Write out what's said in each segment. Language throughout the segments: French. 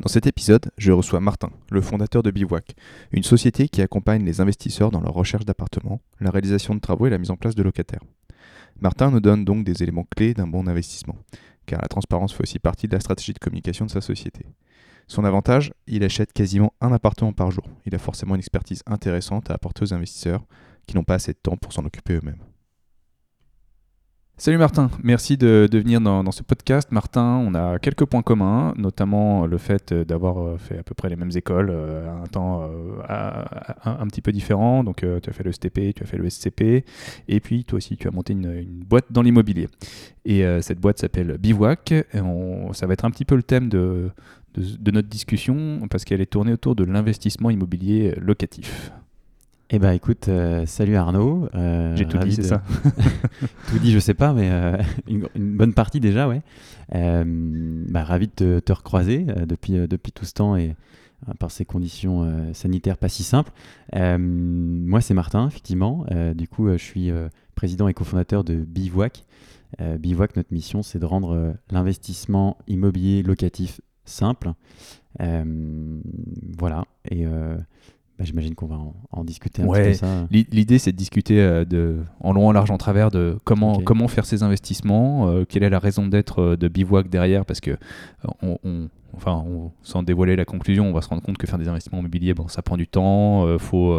Dans cet épisode, je reçois Martin, le fondateur de Bivouac, une société qui accompagne les investisseurs dans leur recherche d'appartements, la réalisation de travaux et la mise en place de locataires. Martin nous donne donc des éléments clés d'un bon investissement, car la transparence fait aussi partie de la stratégie de communication de sa société. Son avantage, il achète quasiment un appartement par jour. Il a forcément une expertise intéressante à apporter aux investisseurs qui n'ont pas assez de temps pour s'en occuper eux-mêmes. Salut Martin, merci de, venir dans, ce podcast. Martin, on a quelques points communs, notamment le fait d'avoir euh, fait à peu près les mêmes écoles euh, à un temps euh, un, petit peu différent. Donc tu as fait le STP, tu as fait le SCP, et puis toi aussi tu as monté une, boîte dans l'immobilier. Et cette boîte s'appelle Bivouac. Et ça va être un petit peu le thème de notre discussion parce qu'elle est tournée autour de l'investissement immobilier locatif. Eh ben écoute, euh, salut Arnaud. Euh, J'ai tout dit, c'est ça Tout dit, je sais pas, mais euh, une, bonne partie déjà, ouais. Bah, ravi de te, recroiser depuis, depuis tout ce temps et par ces conditions sanitaires pas si simples. moi, c'est Martin, effectivement. du coup, je suis président et cofondateur de Bivouac. Bivouac, notre mission, c'est de rendre l'investissement immobilier locatif simple. voilà. Et bah, j'imagine qu'on va en, discuter un petit peu. L'idée, c'est de discuter euh, de, en long, en large, en travers de comment, comment faire ces investissements, euh, quelle est la raison d'être euh, de Bivouac derrière, parce que, on, enfin, sans dévoiler la conclusion, on va se rendre compte que faire des investissements immobiliers, bon, ça prend du temps, il faut,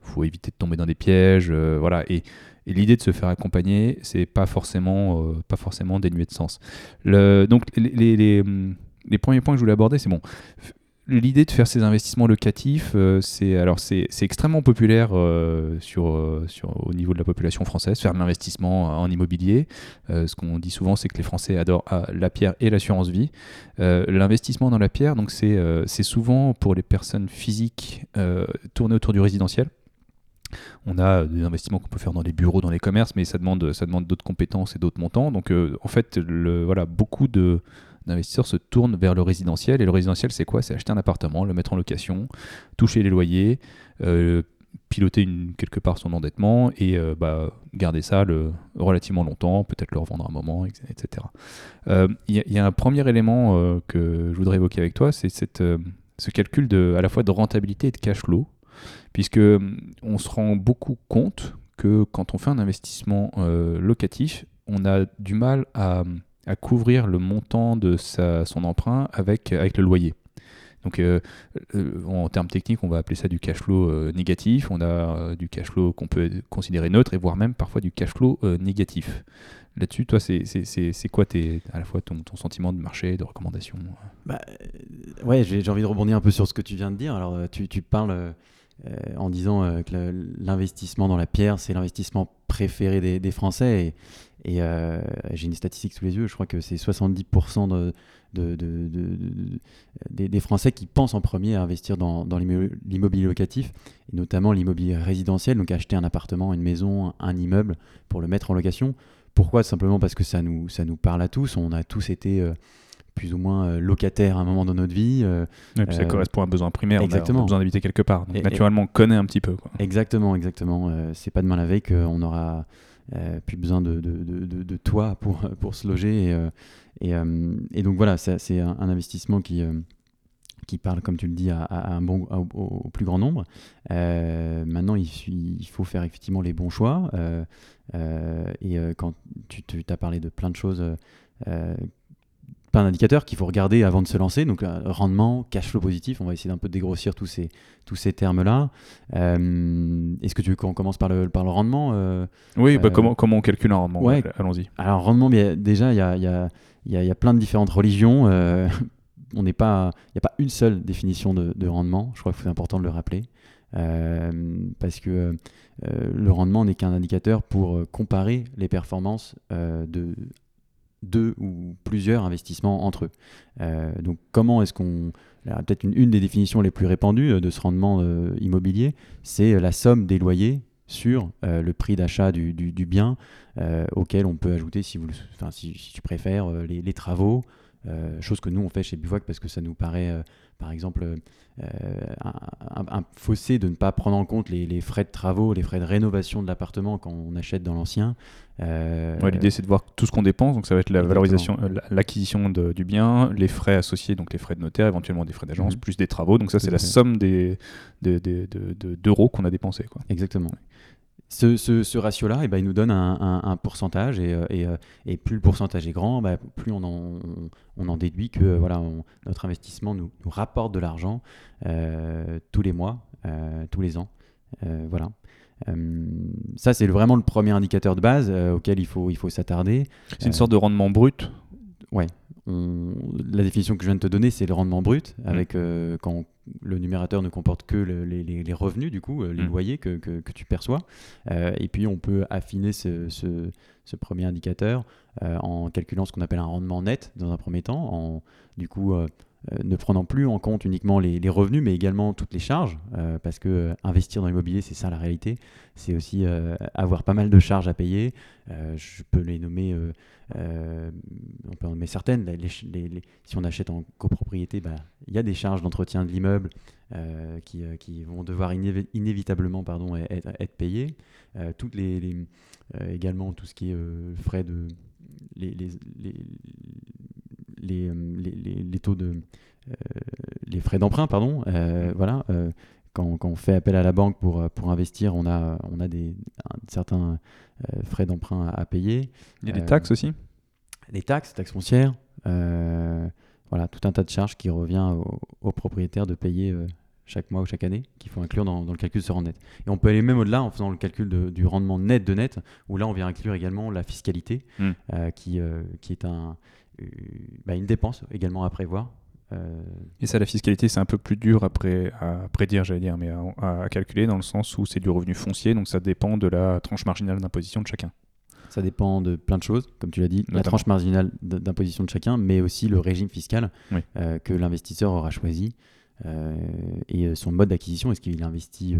faut éviter de tomber dans des pièges, voilà. Et, l'idée de se faire accompagner, c'est pas forcément, pas forcément dénué de sens. Le, donc, les, les, les premiers points que je voulais aborder, c'est bon, l'idée de faire ces investissements locatifs, euh, c'est alors c'est extrêmement populaire euh, sur, euh, sur, au niveau de la population française, faire de l'investissement en immobilier. ce qu'on dit souvent, c'est que les Français adorent ah, la pierre et l'assurance vie. l'investissement dans la pierre, donc c'est souvent pour les personnes physiques tourné autour du résidentiel. On a des investissements qu'on peut faire dans les bureaux, dans les commerces, mais ça demande, ça demande d'autres compétences et d'autres montants. Donc, en fait, le, voilà, beaucoup de, d'investisseurs se tournent vers le résidentiel. Et le résidentiel, c'est quoi? C'est acheter un appartement, le mettre en location, toucher les loyers, euh, piloter quelque part son endettement et euh, bah, garder ça relativement longtemps, peut-être le revendre un moment, etc. Euh, il y, a un premier élément que je voudrais évoquer avec toi, c'est ce calcul de, à la fois de rentabilité et de cash flow, puisque on se rend beaucoup compte que quand on fait un investissement locatif, on a du mal à à couvrir le montant de sa, son emprunt avec, avec le loyer. Donc euh, euh, en termes techniques, on va appeler ça du cash flow euh, négatif, on a du cash flow qu'on peut considérer neutre et voire même parfois du cash flow négatif. Là-dessus, toi, c'est quoi tes, à la fois ton, sentiment de marché, de recommandation bah, Ouais, j'ai envie de rebondir un peu sur ce que tu viens de dire. Alors, tu, tu parles en disant que l'investissement dans la pierre, c'est l'investissement préféré des, Français. Et euh, j'ai une statistique sous les yeux, je crois que c'est 70% de, des, Français qui pensent en premier à investir dans, l'immobilier locatif, et notamment l'immobilier résidentiel, donc acheter un appartement, une maison, un immeuble pour le mettre en location. Pourquoi? Simplement parce que ça nous, ça nous parle à tous, on a tous été... Euh, plus ou moins euh, locataires à un moment dans notre vie. et puis ça correspond à un besoin primaire, exactement. on a, besoin d'habiter quelque part. Donc naturellement, on connaît un petit peu. Exactement, exactement. c'est pas demain la veille qu'on aura euh, plus besoin de, de, de, toi pour, pour se loger. Et, euh, euh, et donc voilà, c'est un, investissement qui, qui parle, comme tu le dis, à, un bon, au, plus grand nombre. maintenant, il, il, faut faire effectivement les bons choix. et quand tu, tu as parlé de plein de choses plein d'indicateurs qu'il faut regarder avant de se lancer. Donc, euh, rendement, cash flow positif, on va essayer d'un peu dégrossir tous ces, tous ces termes-là. Euh, est-ce que tu veux qu'on commence par le, par le rendement euh, Oui, bah, comment, comment on calcule un rendement ouais. Allons-y. Alors, rendement, déjà, il y a, y, a, y a, plein de différentes religions. on n'est pas, il n'y a pas une seule définition de, de rendement. Je crois que c'est important de le rappeler. parce que le rendement n'est qu'un indicateur pour comparer les performances de deux ou plusieurs investissements entre eux. Euh, donc comment est-ce qu'on... Peut-être une, des définitions les plus répandues euh, de ce rendement euh, immobilier, c'est la somme des loyers sur le prix d'achat du, bien, auquel on peut ajouter, si, vous, si, tu préfères, les, travaux, chose que nous on fait chez Bivouac parce que ça nous paraît par exemple, euh, un, fossé de ne pas prendre en compte les, frais de travaux, les frais de rénovation de l'appartement quand on achète dans l'ancien. Euh, L'idée, c'est de voir tout ce qu'on dépense. Donc, ça va être la valorisation, euh, l'acquisition du bien, les frais associés, donc les frais de notaire, éventuellement des frais d'agence, mhm. plus des travaux. Donc, ça, c'est la somme des, d'euros qu'on a dépensés. Quoi. Exactement. Ce, ratio-là, eh ben, il nous donne un, pourcentage et, euh, et, plus le pourcentage est grand, bah, plus on en, on en, déduit que voilà, notre investissement nous, rapporte de l'argent euh, tous les mois, euh, tous les ans. voilà. ça, c'est vraiment le premier indicateur de base auquel il faut, il faut s'attarder. C'est une sorte de rendement brut Ouais. la définition que je viens de te donner, c'est le rendement brut, mmh. avec quand le numérateur ne comporte que les, revenus, du coup, euh, les mm. loyers que, tu perçois. Euh, et puis, on peut affiner ce, premier indicateur euh, en calculant ce qu'on appelle un rendement net dans un premier temps, en du coup ne prenant plus en compte uniquement les, revenus, mais également toutes les charges, parce que investir dans l'immobilier, c'est ça la réalité. C'est aussi avoir pas mal de charges à payer. je peux les nommer euh, on peut en nommer certaines. si on achète en copropriété, bah, il y a des charges d'entretien de l'immeuble euh, euh, qui, vont devoir inévitablement pardon, être, payées. toutes les, également tout ce qui est frais de les, les, taux de les frais d'emprunt pardon voilà quand, on fait appel à la banque pour, pour investir, on a, on a des, certains frais d'emprunt à, payer. Il y a des taxes aussi? Les taxes, taxes foncières, voilà, tout un tas de charges qui revient aux, propriétaires de payer chaque mois ou chaque année, qu'il faut inclure dans, le calcul de ce rendement net. Et on peut aller même au-delà en faisant le calcul du rendement net de net, où là on vient inclure également la fiscalité, hmm. qui, qui est un, bah, une dépense également à prévoir euh, et ça, la fiscalité, c'est un peu plus dur à, prédire, j'allais dire, mais à, calculer dans le sens où c'est du revenu foncier, donc ça dépend de la tranche marginale d'imposition de chacun. Ça dépend de plein de choses, comme tu l'as dit, la tranche marginale d'imposition de chacun, mais aussi le régime fiscal euh, que l'investisseur aura choisi euh, et son mode d'acquisition. Est-ce qu'il investit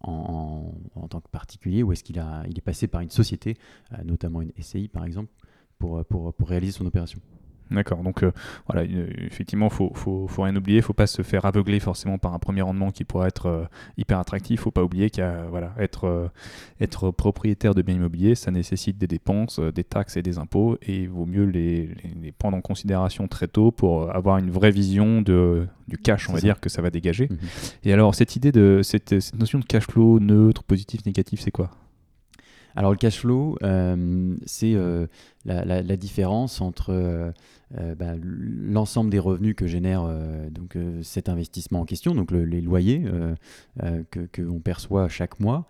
en, tant que particulier ou est-ce qu'il il est passé par une société, notamment une SCI par exemple, pour, pour, pour réaliser son opération? D'accord, donc euh, voilà, effectivement, il faut, faut, faut, rien oublier, il ne faut pas se faire aveugler forcément par un premier rendement qui pourrait être euh, hyper attractif, il ne faut pas oublier qu'être voilà, être, euh, être propriétaire de biens immobiliers, ça nécessite des dépenses, des taxes et des impôts, et il vaut mieux les, les, prendre en considération très tôt pour avoir une vraie vision de, du cash, on va dire, que ça va dégager. Mhm. Et alors, cette idée de cette, cette notion de cash flow neutre, positif, négatif, c'est quoi? Alors le cash flow, euh, c'est euh, la, différence entre euh, bah, l'ensemble des revenus que génère donc, cet investissement en question, donc les loyers que, l'on perçoit chaque mois,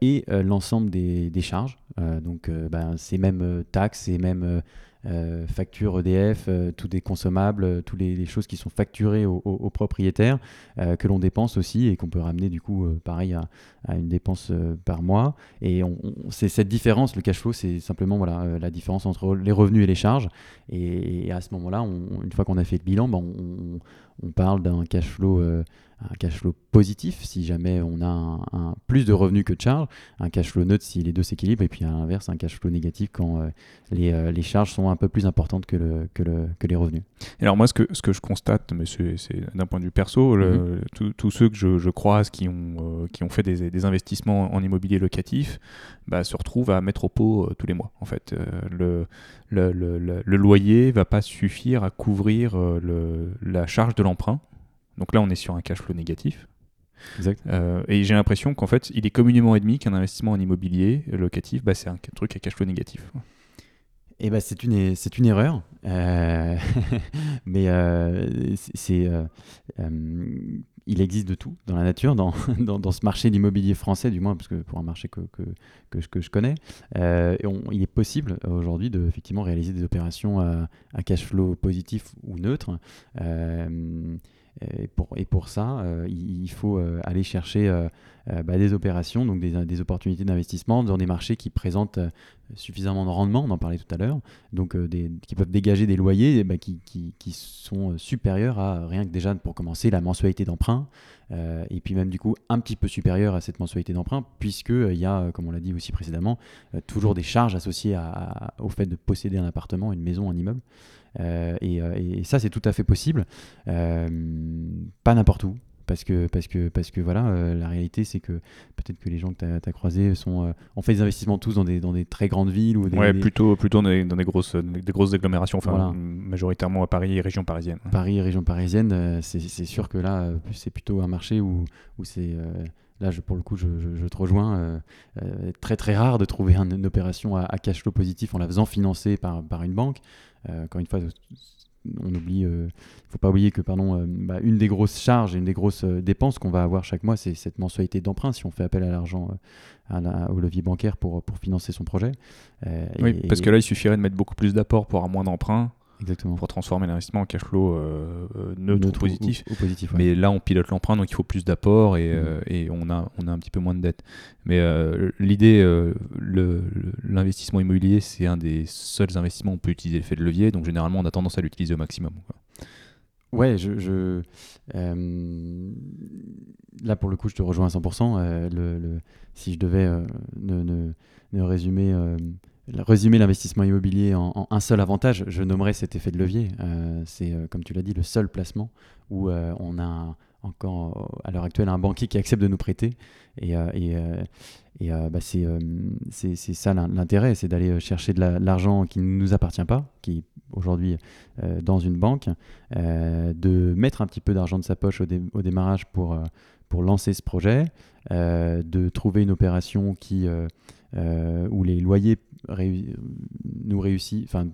et l'ensemble des, charges, donc bah, ces mêmes taxes, ces mêmes euh, facture EDF, euh, tous des consommables, euh, toutes les, choses qui sont facturées aux, propriétaires, que l'on dépense aussi et qu'on peut ramener du coup pareil à, une dépense par mois. Et c'est cette différence, le cash flow, c'est simplement voilà, la différence entre les revenus et les charges. Et, à ce moment-là, une fois qu'on a fait le bilan, ben, on, on, parle d'un cash flow un cash flow positif si jamais on a un, plus de revenus que de charges, un cash flow neutre si les deux s'équilibrent, et puis à l'inverse, un cash flow négatif quand euh, les, euh, les, charges sont un peu plus importantes que, le, que, le, que les revenus. alors moi, ce que, ce que je constate, mais c'est d'un point de vue perso, mhm. tous ceux que je, je, croise qui ont, euh, qui ont fait des, des, investissements en immobilier locatif bah, se retrouvent à mettre au pot tous les mois. En fait, le, le, le, le, loyer va pas suffire à couvrir la charge de l'emprunt donc là, on est sur un cash flow négatif. Euh, et j'ai l'impression qu'en fait, il est communément admis qu'un investissement en immobilier locatif, bah, c'est un truc à cash flow négatif. Et eh bah, c'est une, c'est une erreur. Euh, mais euh, c'est, il existe de tout dans la nature, dans, dans, ce marché d'immobilier français, du moins, parce que pour un marché que, que, que, je connais. et il est possible aujourd'hui de effectivement réaliser des opérations à, à cash flow positif ou neutre. Et, pour, et pour ça, il, faut aller chercher bah, des opérations, donc des, opportunités d'investissement dans des marchés qui présentent suffisamment de rendement, on en parlait tout à l'heure, donc des, qui peuvent dégager des loyers bah, qui, qui, sont supérieurs à rien que déjà pour commencer la mensualité d'emprunt, et puis même du coup un petit peu supérieur à cette mensualité d'emprunt, puisqu'il il y a, comme on l'a dit aussi précédemment, toujours des charges associées au fait de posséder un appartement, une maison, un immeuble. Euh, euh, et, ça, c'est tout à fait possible. Euh, pas n'importe où. Parce que, parce que, parce que voilà, la réalité, c'est que peut-être que les gens que tu as, croisés sont, ont fait des investissements tous dans des, dans des très grandes villes. Ou des, ouais, plutôt, plutôt dans, des, grosses, des grosses agglomérations, enfin, majoritairement à Paris et région parisienne. Paris et région parisienne, c'est sûr que là, c'est plutôt un marché où, où c'est là, je, pour le coup, je, te rejoins. Très très rare de trouver une opération à, cash flow positif en la faisant financer par, par une banque. Euh, encore une fois, on oublie, il faut pas oublier que pardon, bah, une des grosses charges et une des grosses dépenses qu'on va avoir chaque mois, c'est cette mensualité d'emprunt si on fait appel à l'argent au levier bancaire pour, pour financer son projet. oui, parce que là, il suffirait de mettre beaucoup plus d'apports pour un moins d'emprunt. Exactement. pour transformer l'investissement en cash flow euh, euh, neutre, ou positif. positif Mais là, on pilote l'emprunt, donc il faut plus d'apports et, euh, mm. et, on, a, on a un petit peu moins de dettes. Mais l'idée, l'investissement immobilier, c'est un des seuls investissements où on peut utiliser l'effet de levier, donc généralement, on a tendance à l'utiliser au maximum. Quoi. Ouais, je, je là pour le coup, je te rejoins à 100%. Le, le, si je devais ne, ne, ne, résumer résumer l'investissement immobilier en, un seul avantage, je nommerais cet effet de levier. Euh, c'est, euh, comme tu l'as dit, le seul placement où euh, on a encore à l'heure actuelle un banquier qui accepte de nous prêter. Et, et, et bah, c'est, c'est, ça l'intérêt, c'est d'aller chercher de, l'argent qui ne nous appartient pas, qui est aujourd'hui dans une banque, de mettre un petit peu d'argent de sa poche au, au démarrage pour, pour lancer ce projet, de trouver une opération qui euh, où les loyers nous réussit, enfin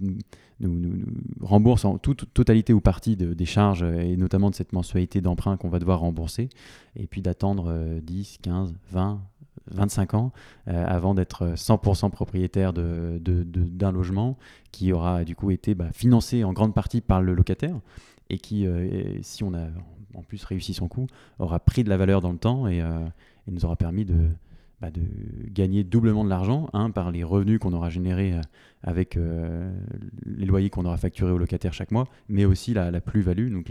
nous, nous, remboursent en toute totalité ou partie des charges et notamment de cette mensualité d'emprunt qu'on va devoir rembourser, et puis d'attendre 10, 15, 20, 25 ans euh, avant d'être 100% propriétaire d'un de, de, logement qui aura du coup été bah, financé en grande partie par le locataire et qui, euh, si on a en plus réussi son coup, aura pris de la valeur dans le temps et, et nous aura permis de, bah, de gagner doublement de l'argent, un, par les revenus qu'on aura générés euh, avec euh, les loyers qu'on aura facturés aux locataires chaque mois, mais aussi la, plus-value, donc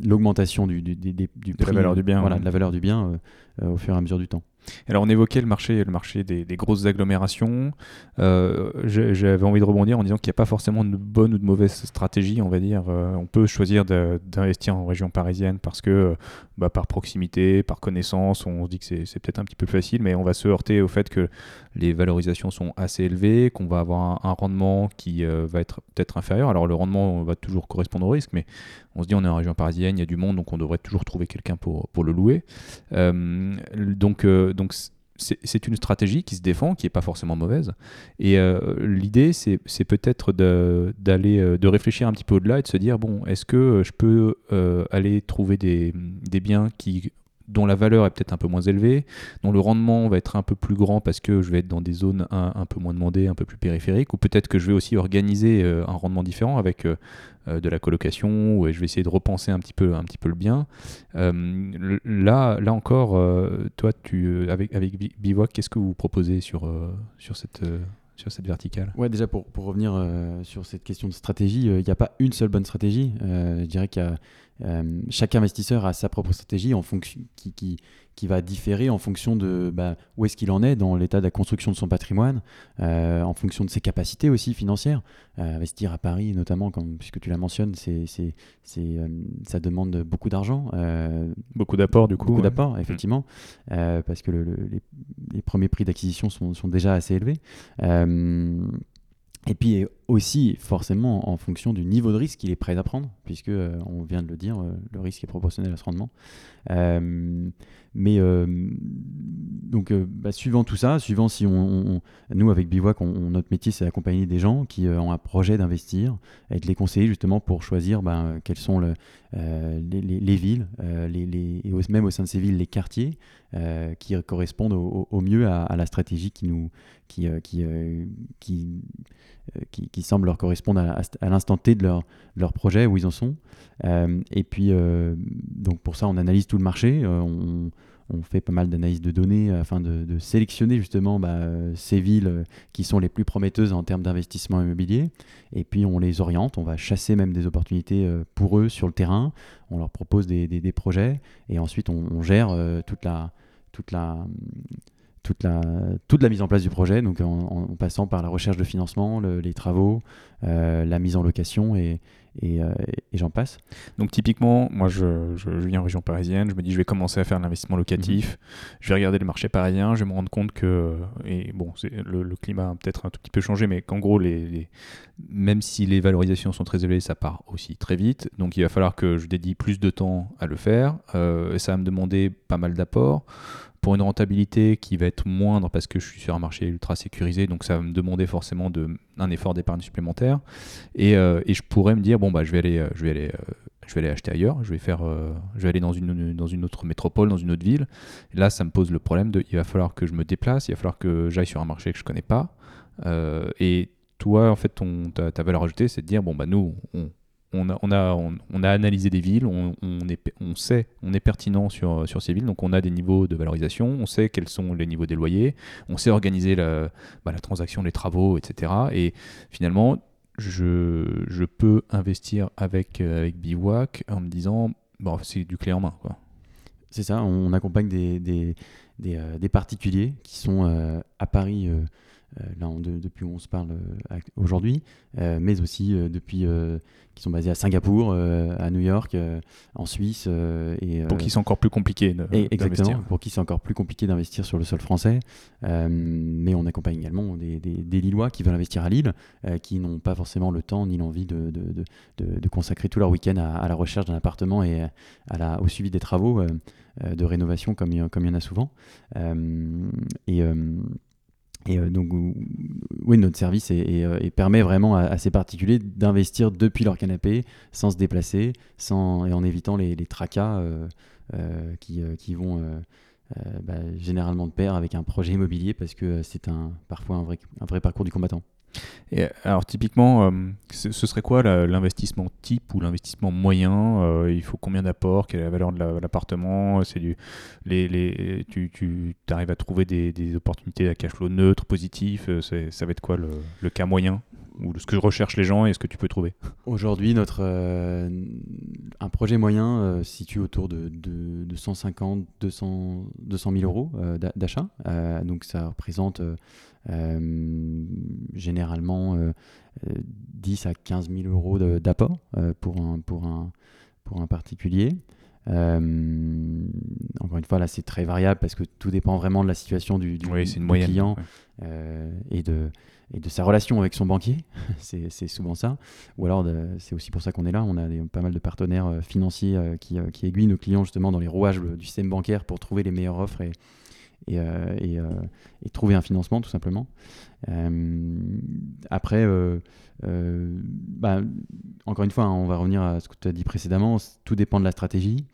l'augmentation du, du, du, du de la valeur du bien, voilà, de la valeur du bien euh, au fur et à mesure du temps. Alors on évoquait le marché, des, grosses agglomérations. Euh, j'avais envie de rebondir en disant qu'il n'y a pas forcément de bonne ou de mauvaise stratégie, on. Euh, peut choisir d'investir en région parisienne parce que bah, par proximité, par connaissance, on se dit que c'est peut-être un petit peu facile, mais on va se heurter au fait que les valorisations sont assez élevées, qu'on va avoir un, rendement qui euh, va être peut-être inférieur. Alors le rendement va toujours correspondre au risque, mais on se dit on est en région parisienne, il y a du monde, donc on devrait toujours trouver quelqu'un pour, le louer. donc donc c'est une stratégie qui se défend, qui n'est pas forcément mauvaise. Et euh, l'idée, c'est peut-être d'aller, euh, de, réfléchir un petit peu au-delà et de se dire, bon, est-ce que je peux euh, aller trouver des, biens qui dont la valeur est peut-être un peu moins élevée, dont le rendement va être un peu plus grand parce que je vais être dans des zones un, peu moins demandées, un peu plus périphériques, ou peut-être que je vais aussi organiser euh, un rendement différent avec euh, euh, de la colocation, ou je vais essayer de repenser un petit peu, un petit peu le bien. là, là encore, toi, tu, avec, avec Bivouac, qu'est-ce que vous proposez sur, sur cette sur cette verticale? Ouais, déjà pour, pour revenir sur cette question de stratégie, il n'y a pas une seule bonne stratégie. je dirais euh, chaque investisseur a sa propre stratégie en fonction, qui, qui, qui va différer en fonction de bah, où est-ce qu'il en est dans l'état de la construction de son patrimoine, euh, en fonction de ses capacités aussi financières. Euh, investir à Paris, notamment, comme, puisque tu la mentionnes, c'est, c'est, c'est ça demande beaucoup d'argent. beaucoup d'apports, du coup. Beaucoup d'apports, effectivement, parce que le, les, les, premiers prix d'acquisition sont, sont déjà assez élevés. Et puis aussi, forcément, en fonction du niveau de risque qu'il est prêt à prendre, puisque, euh, on vient de le dire, euh, le risque est proportionnel à ce rendement. Euh, mais donc, bah, suivant tout ça, suivant si on, nous avec Bivouac, notre métier c'est d'accompagner des gens qui ont un projet d'investir, et de les conseiller justement pour choisir ben, quelles sont le, les, villes, les, et même au sein de ces villes, les quartiers qui correspondent au, mieux à, la stratégie qui nous, qui, qui, qui qui, qui, semblent leur correspondre à, l'instant T de leur, leur, projet, où ils en sont. et puis, donc pour ça, on analyse tout le marché. on, on fait pas mal d'analyses de données afin de, sélectionner justement bah, ces villes euh, qui sont les plus prometteuses en termes d'investissement immobilier. Et puis on les oriente, on va chasser même des opportunités euh, pour eux sur le terrain, on leur propose des, projets et ensuite on, gère euh, toute la, toute la toute la, toute la mise en place du projet, donc en, passant par la recherche de financement, les travaux, la mise en location et, euh, et, j'en passe. Donc typiquement, moi je, je, viens en région parisienne, je me dis je vais commencer à faire l'investissement locatif, mhm. je vais regarder le marché parisien, je vais me rendre compte que, et bon, le, le, climat a peut-être un tout petit peu changé, mais qu'en gros, les, même si les valorisations sont très élevées, ça part aussi très vite, donc il va falloir que je dédie plus de temps à le faire, euh, et ça va me demander pas mal d'apports pour une rentabilité qui va être moindre parce que je suis sur un marché ultra sécurisé, donc ça va me demander forcément de, un effort d'épargne supplémentaire. Et, euh, et, je pourrais me dire, bon, bah, je vais aller, euh, je vais aller, euh, je vais aller acheter ailleurs, je vais, faire, je vais aller dans une, dans une autre métropole, dans une autre ville. Là, ça me pose le problème de, il va falloir que je me déplace, il va falloir que j'aille sur un marché que je connais pas. et toi, en fait, ton, ta, ta valeur ajoutée, c'est de dire, bon, bah, nous, on, on a, on, a, on, a, analysé des villes, on, est, on sait, on est pertinent sur, sur ces villes, donc on a des niveaux de valorisation, on sait quels sont les niveaux des loyers, on sait organiser la, bah, la transaction, les travaux, etc. Et finalement, je, je peux investir avec, avec Bivouac en me disant, bon, c'est du clé en main. Quoi. C'est ça, on accompagne des, des, des, euh, particuliers qui sont euh, à Paris. Euh, là depuis où on se parle euh, aujourd'hui, euh, mais aussi depuis qui sont basés à Singapour, à New York, en Suisse. et, pour qui c'est encore plus compliqué Exactement, pour qui c'est encore plus compliqué d'investir sur le sol français. mais on accompagne également des, des, Lillois qui veulent investir à Lille, qui n'ont pas forcément le temps ni l'envie de, de, de, consacrer tout leur week-end à, la recherche d'un appartement et à la, au suivi des travaux de rénovation comme, comme il y en a souvent. et et euh, donc, oui, notre service euh, permet vraiment à, ces particuliers d'investir depuis leur canapé, sans se déplacer, sans, et en évitant les, tracas euh, qui, vont bah, généralement de pair avec un projet immobilier, parce que c'est un, parfois un vrai, un vrai parcours du combattant. Et alors typiquement, euh, ce, serait quoi l'investissement type ou l'investissement moyen euh, Il faut combien d'apports Quelle est la valeur de l'appartement C'est du, les, les, tu, tu arrives à trouver des, des, opportunités à cash flow neutre, positif euh, Ça va être quoi le, le, cas moyen? Ou ce que recherchent les gens et ce que tu peux trouver Aujourd'hui, notre un projet moyen se situe autour de, de, de 150, 200, 200 000 euros d'achat. donc ça représente euh, généralement 10 euh, à 15 000 euros d'apport euh, pour, un, pour, un, pour un particulier. Encore une fois, là, c'est très variable parce que tout dépend vraiment de la situation du, du, client et, de, et de sa relation avec son banquier. c'est souvent ça. Ou alors, c'est aussi pour ça qu'on est là. On a pas mal de partenaires financiers qui, qui, aiguillent nos clients justement dans les rouages du système bancaire pour trouver les meilleures offres et, euh, euh, et, trouver un financement tout simplement. Euh, après, bah, encore une fois, hein, on va revenir à ce que tu as dit précédemment, tout dépend de la stratégie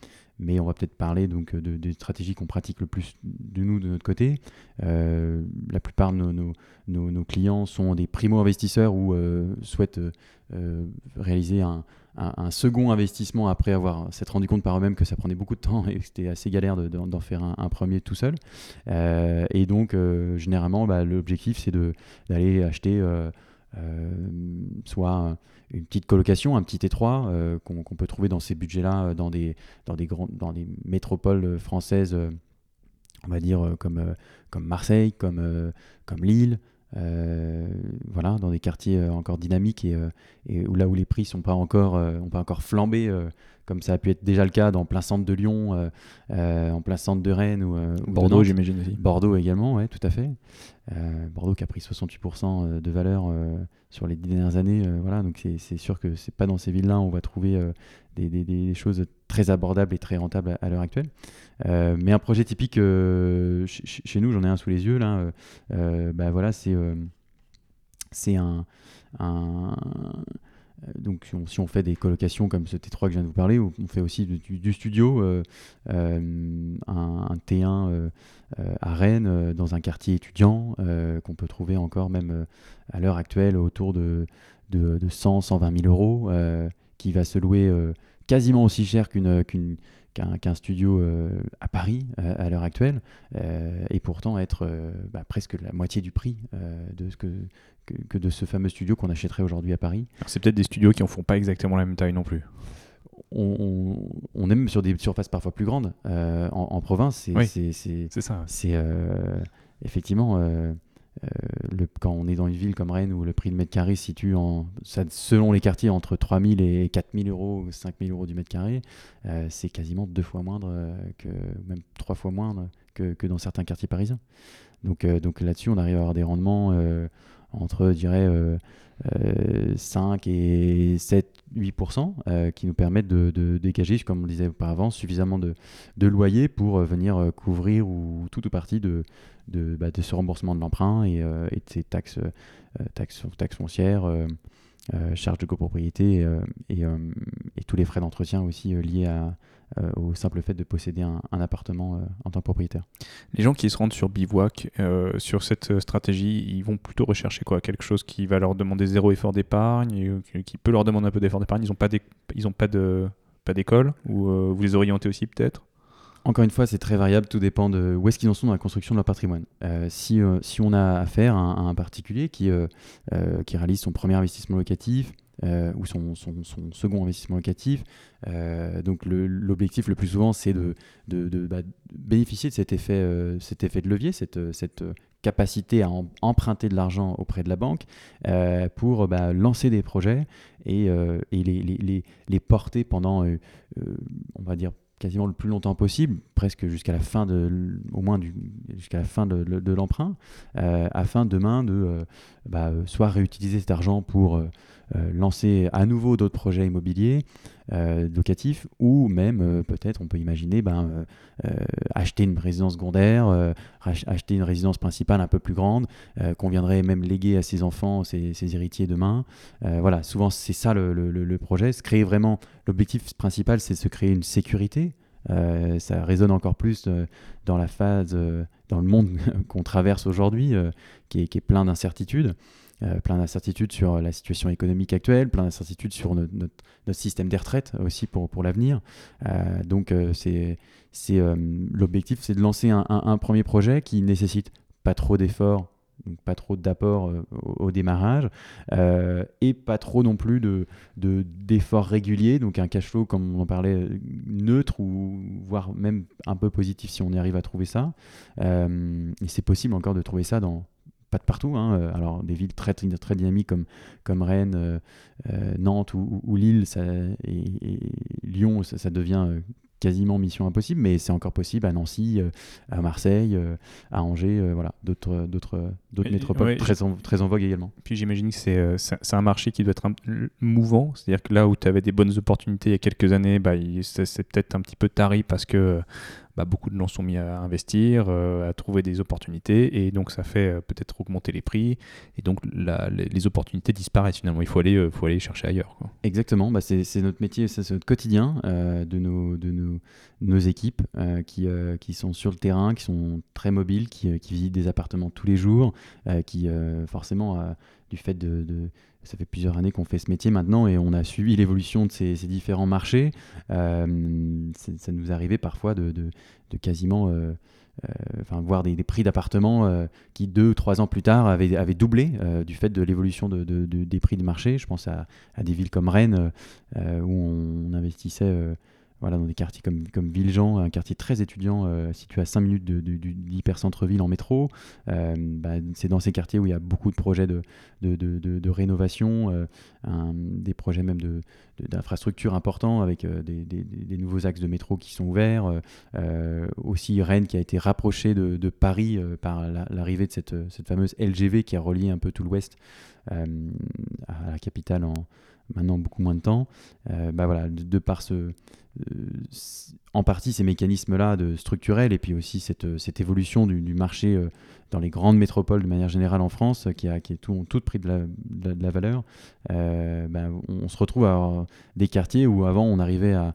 mais on va peut-être parler donc de, des stratégies qu'on pratique le plus de nous de notre côté. la plupart de nos, nos, clients sont des primo-investisseurs ou souhaitent réaliser un, un, second investissement après avoir s'être rendu compte par eux-mêmes que ça prenait beaucoup de temps et que c'était assez galère d'en faire un, premier tout seul. Euh, et donc, euh, généralement, bah, l'objectif, c'est d'aller acheter euh, soit une petite colocation, un petit étroit qu'on peut trouver dans ces budgets-là, dans des, dans, des dans des métropoles françaises, on va dire comme, comme Marseille, comme, comme Lille. Euh, voilà, dans des quartiers euh, encore dynamiques et, euh, et, où là où les prix sont pas encore, ont pas encore flambé, comme ça a pu être déjà le cas dans plein centre de Lyon, en plein centre de Rennes ou, Bordeaux, j'imagine aussi. Bordeaux également, ouais, tout à fait. Bordeaux qui a pris 68% de valeur sur les dix dernières années, voilà, donc c'est sûr que c'est pas dans ces villes-là où on va trouver des, des, des, choses très abordables et très rentables à l'heure actuelle. Euh, mais un projet typique euh, chez nous, j'en ai un sous les yeux là. Euh, bah voilà, c'est un, donc si on, fait des colocations comme ce T3 que je viens de vous parler, on fait aussi du, studio, un, T1 à Rennes, dans un quartier étudiant, qu'on peut trouver encore même à l'heure actuelle autour de, de, 100, 120 000 euros, qui va se louer quasiment aussi cher qu'une qu'un studio euh, à Paris euh, à l'heure actuelle, euh, et pourtant être bah, presque la moitié du prix de ce que, que, de ce fameux studio qu'on achèterait aujourd'hui à Paris. C'est peut-être des studios qui ne font pas exactement la même taille non plus. On, on, aime sur des surfaces parfois plus grandes. en, province, c'est ça. C'est effectivement euh, le, quand on est dans une ville comme Rennes où le prix de mètre carré se situe en, selon les quartiers entre 3000 et 4000 euros, 5000 euros du mètre carré, euh, c'est quasiment deux fois moindre euh, que, même trois fois moindre que, que dans certains quartiers parisiens. Donc, donc là-dessus, on arrive à avoir des rendements entre, dirais, 5 et 7, 8% qui nous permettent de, dégager, comme on disait auparavant, suffisamment de, de loyers pour venir couvrir ou tout ou partie de, bah, de ce remboursement de l'emprunt et, euh, de ces taxes, euh, taxes, foncières, euh, charges de copropriété et, tous les frais d'entretien aussi liés à, au simple fait de posséder un, appartement en tant que propriétaire. Les gens qui se rendent sur Bivouac, sur cette stratégie, ils vont plutôt rechercher quoi? Quelque chose qui va leur demander zéro effort d'épargne, qui peut leur demander un peu d'effort d'épargne. Ils n'ont pas d'école, ou vous les orientez aussi peut-être? Encore une fois, c'est très variable, tout dépend de où est-ce qu'ils en sont dans la construction de leur patrimoine. Euh, si, euh, si on a affaire à, un particulier qui, euh, qui réalise son premier investissement locatif, ou son, second investissement locatif. donc l'objectif le, plus souvent, c'est de, bah, bénéficier de cet effet, cet effet de levier, cette, capacité à emprunter de l'argent auprès de la banque pour bah, lancer des projets et, les, porter pendant, on va dire, quasiment le plus longtemps possible, presque jusqu'à la fin de, au moins jusqu'à la fin de, l'emprunt, euh, afin demain de euh, bah, soit réutiliser cet argent pour euh, lancer à nouveau d'autres projets immobiliers locatifs, ou même peut-être on peut imaginer ben, acheter une résidence secondaire, acheter une résidence principale un peu plus grande, qu'on viendrait même léguer à ses enfants, ses, héritiers demain. voilà, souvent c'est ça le, le, le projet, se créer vraiment, l'objectif principal c'est de se créer une sécurité euh, ça résonne encore plus euh, dans la phase, euh, dans le monde qu'on traverse aujourd'hui, qui, qui, est plein d'incertitudes. Plein d'incertitudes sur la situation économique actuelle, plein d'incertitudes sur notre, système des retraites aussi pour, pour l'avenir. donc c'est, c'est, l'objectif, c'est de lancer un, premier projet qui nécessite pas trop d'efforts pas trop d'apport euh, au, démarrage, euh, et pas trop non plus de, d'efforts réguliers, donc un cash flow, comme on en parlait, neutre, ou voire même un peu positif si on y arrive à trouver ça. Euh, et c'est possible encore de trouver ça dans pas de partout, hein, alors des villes très, très dynamiques comme, comme Rennes, Nantes ou, Lille ça, et, Lyon, ça, ça devient quasiment mission impossible, mais c'est encore possible à Nancy, euh, à Marseille, euh, à Angers, euh, voilà, d'autres, d'autres, d'autres métropoles très, en, très en vogue également. Puis j'imagine que c'est, c'est, un marché qui doit être mouvant, c'est-à-dire que là où tu avais des bonnes opportunités il y a quelques années, bah, c'est, peut-être un petit peu tari parce que bah, beaucoup de gens sont mis à investir, euh, à trouver des opportunités, et donc ça fait euh, peut-être augmenter les prix, et donc les, opportunités disparaissent finalement. Il faut aller, euh, chercher ailleurs. Exactement, bah, c'est notre métier, c'est notre quotidien de, nos, équipes qui, sont sur le terrain, qui sont très mobiles, qui visitent des appartements tous les jours, qui forcément, du fait de ça fait plusieurs années qu'on fait ce métier maintenant et on a suivi l'évolution de ces, différents marchés. Euh, ça nous arrivait parfois de, de, quasiment euh, euh, enfin, voir des, prix d'appartements qui, deux trois ans plus tard, avaient, doublé du fait de l'évolution de, des prix de marché. Je pense à des villes comme Rennes où on investissait voilà, dans des quartiers comme, comme Villejean, un quartier très étudiant euh, situé à 5 minutes de, d'hypercentre-ville en métro. Euh, bah, c'est dans ces quartiers où il y a beaucoup de projets de, rénovation, euh, des projets même d'infrastructures importants avec des, nouveaux axes de métro qui sont ouverts. aussi Rennes qui a été rapproché de, Paris par l'arrivée de cette, fameuse LGV qui a relié un peu tout l'ouest à la capitale en maintenant beaucoup moins de temps. bah de par ce, en partie ces mécanismes-là structurels et puis aussi cette, cette évolution du, marché dans les grandes métropoles de manière générale en France, qui a, qui est tout, pris de la, valeur, ben, on, se retrouve à des quartiers où avant on arrivait à,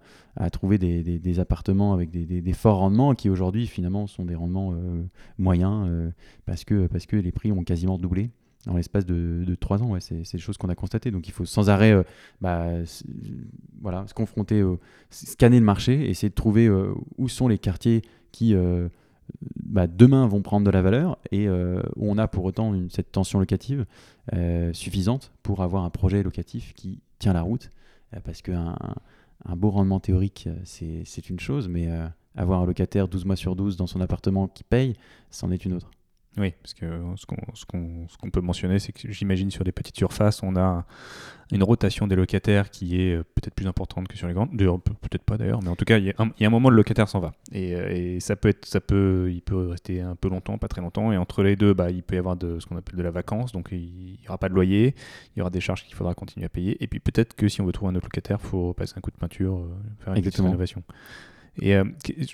trouver des, des, appartements avec des, des, forts rendements qui aujourd'hui finalement sont des rendements moyens parce, que, parce que les prix ont quasiment doublé dans l'espace de, trois ans. C'est des choses qu'on a constatées. Donc il faut sans arrêt euh, bah, voilà, se confronter, scanner le marché, essayer de trouver euh, où sont les quartiers qui euh, bah, demain vont prendre de la valeur et où on a pour autant cette tension locative suffisante pour avoir un projet locatif qui tient la route. parce qu'un un beau rendement théorique, c'est une chose, mais avoir un locataire 12 mois sur 12 dans son appartement qui paye, c'en est une autre. Oui, parce que ce qu'on peut mentionner, c'est que j'imagine sur des petites surfaces, on a une rotation des locataires qui est euh, peut-être plus importante que sur les grandes. Peut-être pas d'ailleurs, mais en tout cas, il y, a un, moment, le locataire s'en va. Et, euh, et, ça peut être, ça peut, il peut rester un peu longtemps, pas très longtemps. Et entre les deux, bah, il peut y avoir de, ce qu'on appelle de la vacance, donc il n'y aura pas de loyer, il y aura des charges qu'il faudra continuer à payer. Et puis peut-être que si on veut trouver un autre locataire, il faut passer un coup de peinture, euh, faire une rénovation. Et euh,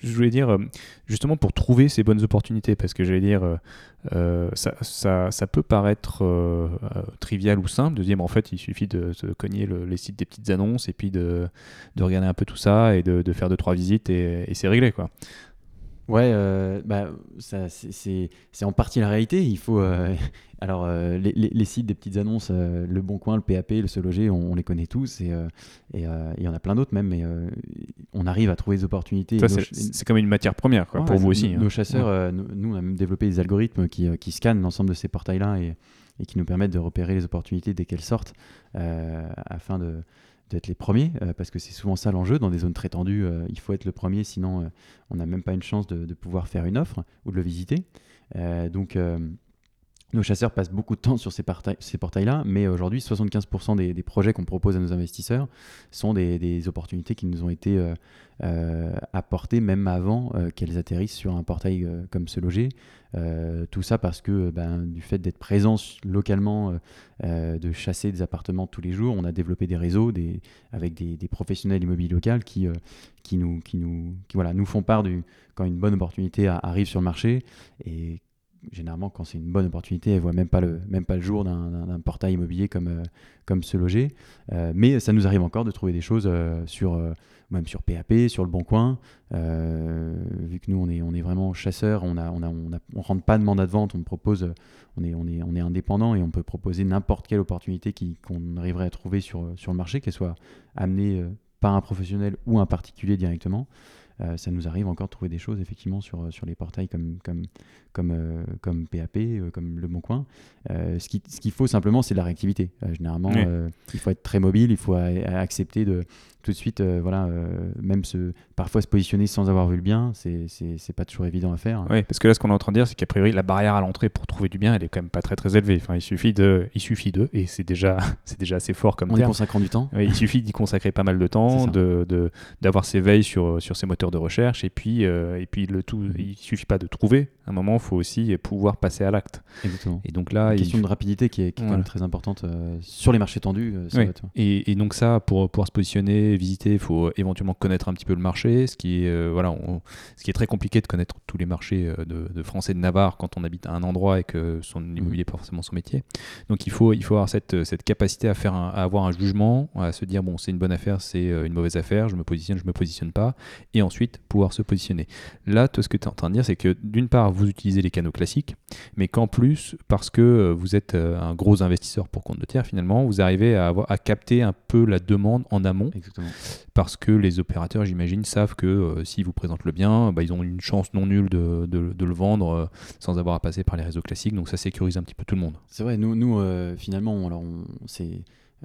je voulais dire, euh, justement, pour trouver ces bonnes opportunités, parce que j'allais dire, euh, ça, peut paraître trivial ou simple de dire, mais en fait, il suffit de, cogner les sites des petites annonces et puis de, de regarder un peu tout ça et de, de faire deux, trois visites et, et c'est réglé, quoi. Ouais, euh, bah, c'est en partie la réalité. Il faut, euh, alors, euh, les, les, sites des petites annonces, Le Bon Coin, le PAP, le Se Loger, on, les connaît tous et il y en a plein d'autres même, mais on arrive à trouver des opportunités. C'est comme une matière première quoi, pour vous aussi. Nos, hein. chasseurs, nous, on a même développé des algorithmes qui, qui scannent l'ensemble de ces portails-là et, et, qui nous permettent de repérer les opportunités dès qu'elles sortent afin de d'être les premiers, euh, parce que c'est souvent ça l'enjeu. Dans des zones très tendues, euh, il faut être le premier, sinon euh, on n'a même pas une chance de, pouvoir faire une offre ou de le visiter. donc nos chasseurs passent beaucoup de temps sur ces, portails-là, mais aujourd'hui, 75% des, projets qu'on propose à nos investisseurs sont des, opportunités qui nous ont été euh, euh, apportées même avant euh, qu'elles atterrissent sur un portail comme ce loger. tout ça parce que ben, du fait d'être présent localement, de chasser des appartements tous les jours, on a développé des réseaux avec des, professionnels immobiliers locaux qui, nous, font part quand une bonne opportunité arrive sur le marché et généralement, quand c'est une bonne opportunité, elle ne voit même pas le, même pas le jour d'un portail immobilier comme, euh, comme se loger. Euh, mais ça nous arrive encore de trouver des choses euh, sur, même sur PAP, sur le Bon Coin. vu que nous, on est, on est vraiment chasseurs, on ne on a, on, rentre pas de mandat de vente, on propose, on est, on est, on est indépendant et on peut proposer n'importe quelle opportunité qu'on arriverait à trouver sur, sur le marché, qu'elle soit amenée par un professionnel ou un particulier directement. Ça nous arrive encore de trouver des choses effectivement sur, sur les portails comme, comme, comme, euh, comme PAP, euh, comme Le Bon Coin. ce qu'il ce qu'il faut simplement, c'est de la réactivité. généralement, il faut être très mobile, il faut accepter de tout de suite, voilà, même se, parfois se positionner sans avoir vu le bien, c'est pas toujours évident à faire. Oui, parce que là, ce qu'on est en train de dire, c'est qu'a priori, la barrière à l'entrée pour trouver du bien, elle est quand même pas très très élevée. Enfin, il suffit de, il suffit de, et c'est déjà, c'est déjà assez fort comme On y consacrant du temps. il suffit d'y consacrer pas mal de temps, de d'avoir ses veilles sur sur ses moteurs de recherche et puis euh, et puis le tout il suffit pas de trouver à un moment il faut aussi pouvoir passer à l'acte. Et donc là une question de rapidité qui est, quand même très importante euh, sur les marchés tendus euh, et, et, donc ça pour pouvoir se positionner visiter il faut éventuellement connaître un petit peu le marché ce qui est voilà ce qui est très compliqué de connaître tous les marchés de, de France et de Navarre quand on habite à un endroit et que son mhm. immobilier n'est pas forcément son métier. Donc il faut il faut avoir cette, cette capacité à faire à avoir un jugement à se dire bon c'est une bonne affaire c'est une mauvaise affaire je me positionne je me positionne pas et ensuite pouvoir se positionner. Là, tout ce que tu es en train de dire, c'est que d'une part, vous utilisez les canaux classiques, mais qu'en plus, parce que euh, vous êtes euh, un gros investisseur pour compte de tiers, finalement, vous arrivez à, avoir, à capter un peu la demande en amont. Parce que les opérateurs, j'imagine, savent que euh, s'ils vous présentent le bien, bah, ils ont une chance non nulle de, de, le vendre sans avoir à passer par les réseaux classiques. Donc ça sécurise un petit peu tout le monde. C'est vrai, nous, nous finalement, alors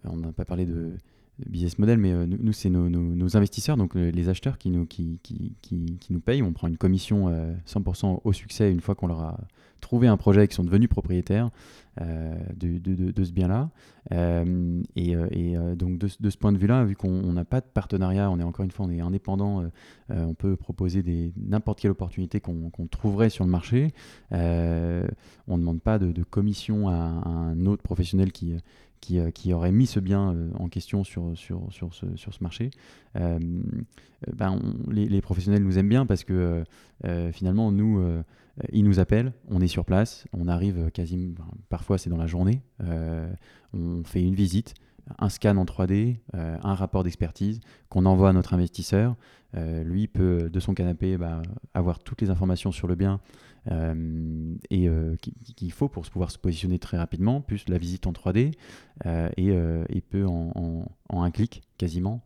on n'a pas parlé de business model, mais euh, nous, c'est nos, investisseurs, donc euh, les acheteurs qui nous, qui, qui, qui, nous payent. On prend une commission 100% euh, au succès une fois qu'on leur a trouvé un projet et qu'ils sont devenus propriétaires de, de, de, ce bien-là. et, et donc de, ce point de vue-là, vu qu'on n'a pas de partenariat, on est encore une fois on est indépendant, on peut proposer n'importe quelle opportunité qu'on trouverait sur le marché. on ne demande pas de, commission à, un autre professionnel qui qui, qui, aurait mis ce bien en question sur, sur, sur, ce, sur ce marché. ben, les, professionnels nous aiment bien parce que finalement, nous, ils nous appellent, on est sur place, on arrive quasiment, parfois c'est dans la journée, on fait une visite, un scan en 3D, euh, un rapport d'expertise qu'on envoie à notre investisseur. Euh, lui peut, de son canapé, bah, avoir toutes les informations sur le bien euh, et qu'il faut pour pouvoir se positionner très rapidement, plus la visite en 3D, et il peut en, un clic quasiment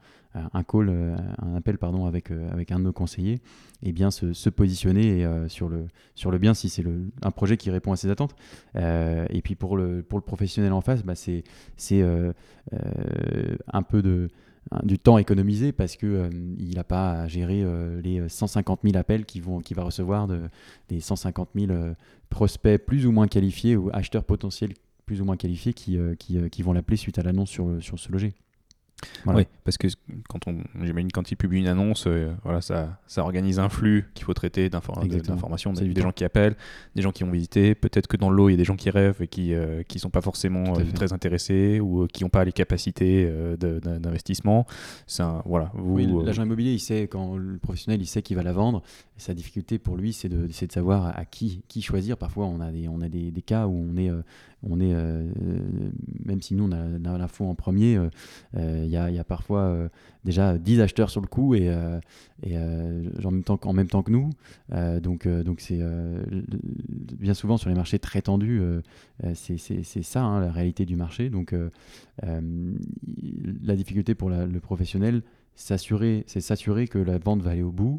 un call, euh, un appel pardon, avec, euh, avec un de nos conseillers, et bien se, positionner euh, sur, le, sur le bien si c'est un projet qui répond à ses attentes. et puis pour le, pour le professionnel en face, bah, c'est un peu de du temps économisé parce que il n'a pas à gérer les 150 000 appels qu'il qui va recevoir de, des 150 000 prospects plus ou moins qualifiés ou acheteurs potentiels plus ou moins qualifiés qui, qui vont l'appeler suite à l'annonce sur ce loger. Oui, parce que quand on, j'imagine quand il publie une annonce, euh, voilà, ça, ça organise un flux qu'il faut traiter d'informations, des gens qui appellent, des gens qui ont visité. Peut-être que dans le lot, il y a des gens qui rêvent et qui ne euh, sont pas forcément euh, très intéressés ou qui n'ont pas les capacités d'investissement. C'est voilà. Vous, l'agent immobilier, il sait quand le professionnel, il sait qu'il va la vendre. Et sa difficulté pour lui, c'est de, de savoir à qui, qui choisir. Parfois, on a des, on a des, des cas où on est on est, euh, même si nous on a, foi en premier, euh, euh, il y, a, parfois déjà 10 acheteurs sur le coup et, en, même temps, même temps que nous. donc donc c'est bien souvent sur les marchés très tendus, c'est ça hein, la réalité du marché. Donc la difficulté pour le professionnel, c'est s'assurer que la vente va aller au bout,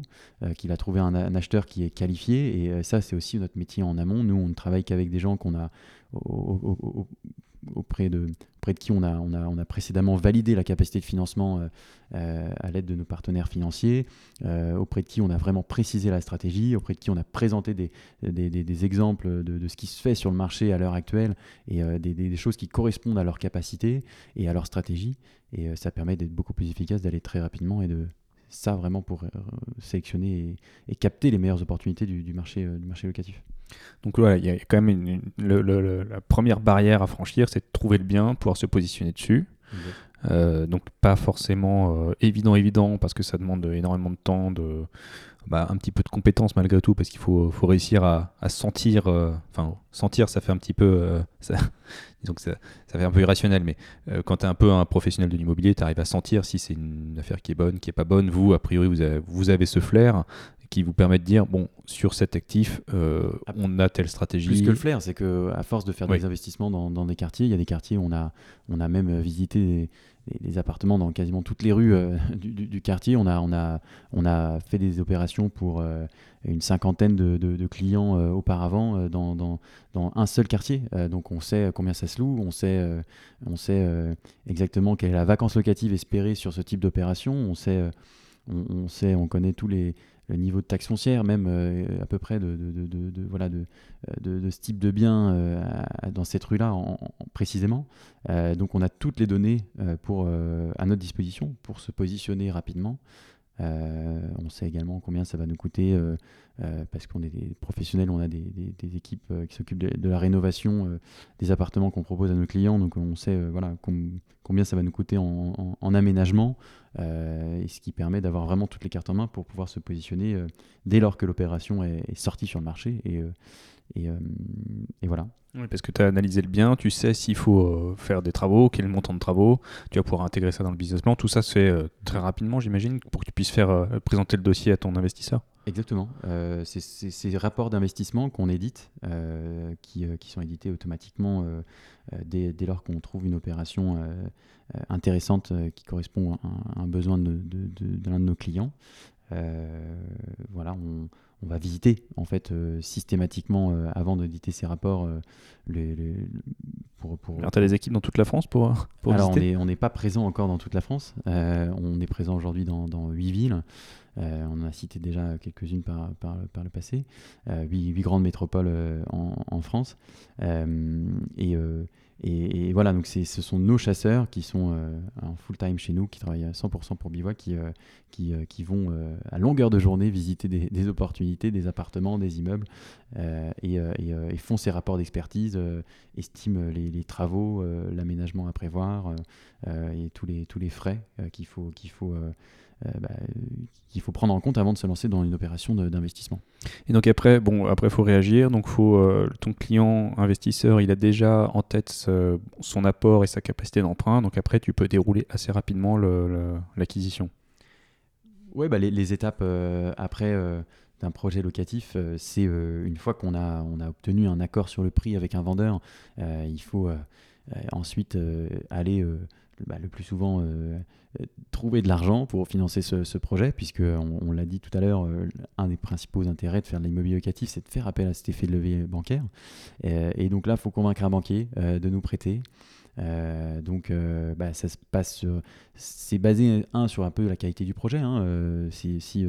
qu'il a trouvé un, acheteur qui est qualifié. Et ça, c'est aussi notre métier en amont. Nous, on ne travaille qu'avec des gens qu'on a auprès de, auprès de qui on a, on, a, on a précédemment validé la capacité de financement euh, euh, à l'aide de nos partenaires financiers, euh, auprès de qui on a vraiment précisé la stratégie, auprès de qui on a présenté des, des, des, exemples de, de, ce qui se fait sur le marché à l'heure actuelle et des, choses qui correspondent à leur capacité et à leur stratégie. Et ça permet d'être beaucoup plus efficace, d'aller très rapidement et de, ça vraiment pour sélectionner et, capter les meilleures opportunités du, du marché, du marché locatif. Donc voilà, il y a quand même la première barrière à franchir, c'est de trouver le bien, pouvoir se positionner dessus. Euh, donc pas forcément euh, évident évident parce que ça demande énormément de temps, de bah, un petit peu de compétence malgré tout parce qu'il faut, faut, réussir à, sentir, euh, enfin sentir ça fait un petit peu, ça, disons que ça, ça, fait un peu irrationnel, mais quand tu es un peu un professionnel de l'immobilier, tu arrives à sentir si c'est une affaire qui est bonne, qui est pas bonne. Vous, a priori, vous avez, vous avez ce flair qui vous permet de dire bon sur cet actif euh, on a telle stratégie. plus que le flair c'est que à force de faire des investissements dans, dans, des quartiers il y a des quartiers où on a on a même visité des, appartements dans quasiment toutes les rues euh, du, du, quartier. On a on a on a fait des opérations pour euh, une cinquantaine de, de, clients auparavant dans, dans, dans, un seul quartier. Donc on sait combien ça se loue on sait on sait exactement quelle est la vacance locative espérée sur ce type d'opération. On sait on, sait, on connaît tous les, le niveau de taxe foncière, même euh, à peu près de, voilà, de, ce type de bien euh, dans cette rue-là précisément. Euh, donc on a toutes les données à notre disposition pour se positionner rapidement. On sait également combien ça va nous coûter parce qu'on est des professionnels, on a des, équipes qui s'occupent de, la rénovation des appartements qu'on propose à nos clients. Donc on sait voilà, combien ça va nous coûter en, en aménagement, euh, ce qui permet d'avoir vraiment toutes les cartes en main pour pouvoir se positionner euh, dès lors que l'opération est, sortie sur le marché. Euh, et, voilà. Oui, parce que tu as analysé le bien, tu sais s'il faut faire des travaux, quel est le montant de travaux, tu vas pouvoir intégrer ça dans le business plan. Tout ça se fait très rapidement, j'imagine, pour que tu puisses faire présenter le dossier à ton investisseur. Exactement. c'est ces rapports d'investissement qu'on édite, qui, qui, sont édités automatiquement dès, dès, lors qu'on trouve une opération euh, intéressante euh, qui correspond à un, besoin de, l'un de, nos clients. Euh, voilà, on, va visiter en fait systématiquement avant d'éditer ces rapports. Les, pour, pour, Alors, tu as des équipes dans toute la France pour, pour Alors, on n'est pas présent encore dans toute la France. on est présent aujourd'hui dans, dans 8 villes. on en a cité déjà quelques-unes par, par, par, le passé. Huit, grandes métropoles en, en, France. et et, voilà, donc ce sont nos chasseurs qui sont euh, en full-time chez nous, qui travaillent à 100% pour Bivouac, qui, euh, qui, euh, qui, vont à longueur de journée visiter des, opportunités, des appartements, des immeubles, et, font ces rapports d'expertise, estiment les, les travaux, l'aménagement à prévoir, et tous les, tous les frais qu'il faut, qu'il faut bah, qu'il faut prendre en compte avant de se lancer dans une opération d'investissement. Et donc après, bon, après faut réagir. Donc faut euh, ton client investisseur, il a déjà en tête son apport et sa capacité d'emprunt. Donc après, tu peux dérouler assez rapidement l'acquisition. Oui, bah les, étapes euh, après d'un projet locatif, c'est une fois qu'on a, on a obtenu un accord sur le prix avec un vendeur, il faut ensuite aller bah, le plus souvent euh, trouver de l'argent pour financer ce, projet, puisque on, l'a dit tout à l'heure, euh, un des principaux intérêts de faire de l'immobilier locatif, c'est de faire appel à cet effet de levier bancaire. Et, donc là, il faut convaincre un banquier euh, de nous prêter. Donc, bah, ça se passe. C'est basé un sur un peu la qualité du projet. Hein, si, si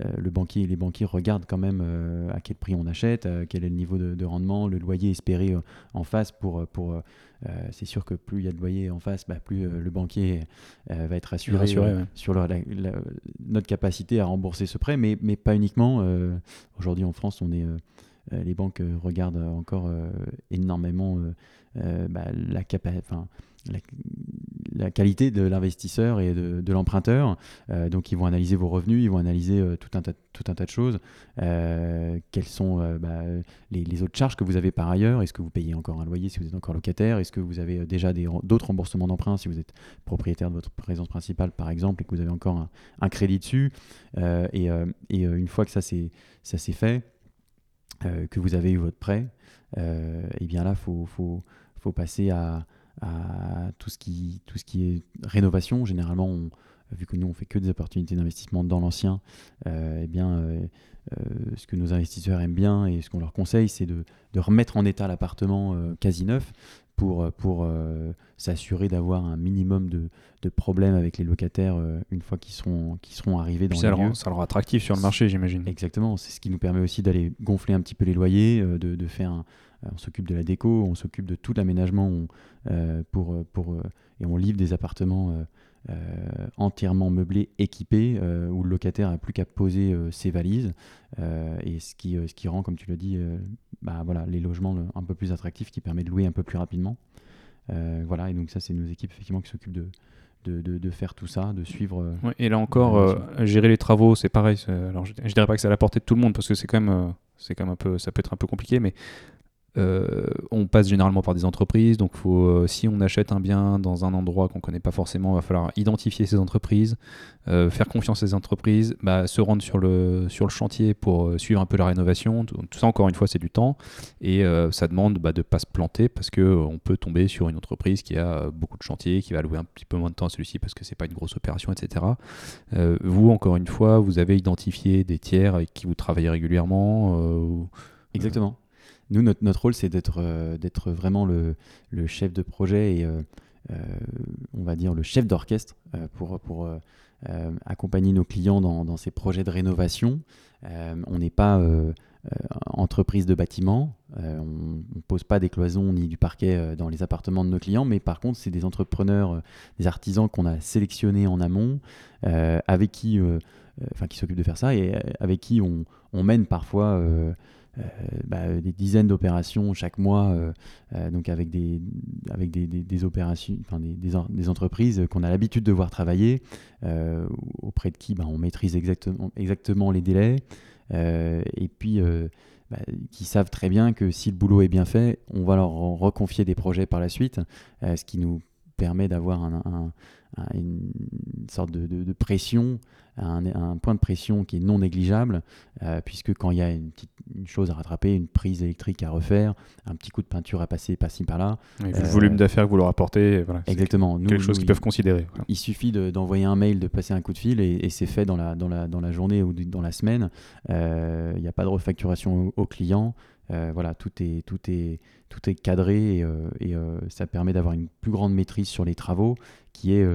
le banquier, les banquiers regardent quand même à quel prix on achète, quel est le niveau de, de rendement, le loyer espéré en face pour pour euh, c'est sûr que plus il y a de loyers en face, bah, plus euh, le banquier euh, va être assuré, sur notre capacité à rembourser ce prêt, mais, mais pas uniquement. Aujourd'hui en France, on est, les banques regardent encore énormément la, qualité de l'investisseur et de, l'emprunteur. Euh, donc, ils vont analyser vos revenus, ils vont analyser euh, tout, un tas, de choses. Euh, quelles sont bah, les, autres charges que vous avez par ailleurs? Est-ce que vous payez encore un loyer si vous êtes encore locataire? Est-ce que vous avez déjà d'autres remboursements d'emprunt si vous êtes propriétaire de votre présence principale, par exemple, et que vous avez encore un, crédit dessus? Et, et, une fois que ça c'est fait, que vous avez eu votre prêt, et eh bien là, il faut, faut, faut passer à tout ce qui, tout ce qui est rénovation. Généralement, vu que nous, on fait que des opportunités d'investissement dans l'ancien, euh, eh bien, euh, euh, ce que nos investisseurs aiment bien et ce qu'on leur conseille, c'est de, de, remettre en état l'appartement quasi neuf pour, pour s'assurer d'avoir un minimum de, de, problèmes avec les locataires une fois qu'ils seront, qu'ils seront arrivés dans ça le rend, ça le rend attractif sur le marché, j'imagine. Exactement, c'est ce qui nous permet aussi d'aller gonfler un petit peu les loyers, de, de faire un, euh, on s'occupe de la déco, on s'occupe de tout l'aménagement euh, pour, euh, pour, et on livre des appartements entièrement meublés, équipés, où le locataire n'a plus qu'à poser ses valises, et ce qui, ce qui rend, comme tu l'as dit, bah, voilà, les logements un peu plus attractifs, qui permet de louer un peu plus rapidement. voilà, et donc ça, c'est nos équipes effectivement qui s'occupent de, de, de, faire tout ça, de suivre. et là encore, gérer les travaux, c'est pareil. Alors, je, je, dirais pas que c'est à la portée de tout le monde parce que c'est quand même, c'est quand même un peu, ça peut être un peu compliqué, mais euh, on passe généralement par des entreprises, donc euh, si on achète un bien dans un endroit qu'on ne connaît pas forcément, il va falloir identifier ces entreprises, euh, faire confiance à ces entreprises, bah, se rendre sur le, chantier pour suivre un peu la rénovation. Tout, ça, encore une fois, c'est du temps et ça demande bah, de ne pas se planter parce qu'on peut tomber sur une entreprise qui a beaucoup de chantiers, qui va louer un petit peu moins de temps à celui-ci parce que c'est pas une grosse opération, etc. vous, encore une fois, vous avez identifié des tiers avec qui vous travaillez régulièrement. Exactement. Nous, notre, rôle, c'est d'être euh, d'être vraiment le, le, chef de projet et, euh, euh, on va dire, le chef d'orchestre pour, pour accompagner nos clients dans, dans, ces projets de rénovation. on n'est pas entreprise de bâtiment, on ne pose pas des cloisons ni du parquet dans les appartements de nos clients, mais par contre, c'est des entrepreneurs, des artisans qu'on a sélectionnés en amont, avec qui, qui s'occupent de faire ça et avec qui on, on mène parfois euh, bah, des dizaines d'opérations chaque mois, euh, euh, donc avec des, avec des, des, opérations, enfin des, entreprises qu'on a l'habitude de voir travailler, auprès de qui bah, on maîtrise exactement, exactement les délais, et puis bah, qui savent très bien que si le boulot est bien fait, on va leur reconfier des projets par la suite, ce qui nous permet d'avoir un, une sorte de, de, pression, un, un, point de pression qui est non négligeable, puisque quand il y a une petite une chose à rattraper, une prise électrique à refaire, un petit coup de peinture à passer par-ci par-là. le euh, volume d'affaires que vous leur apportez, voilà, exactement. Nous, quelque chose qu'ils peuvent considérer. Il suffit d'envoyer un mail, de passer un coup de fil et, c'est fait dans la, dans, la, dans la journée ou dans la semaine. Euh, il n'y a pas de refacturation au, client. Voilà, tout est, tout est, tout est cadré et, ça permet d'avoir une plus grande maîtrise sur les travaux, qui est,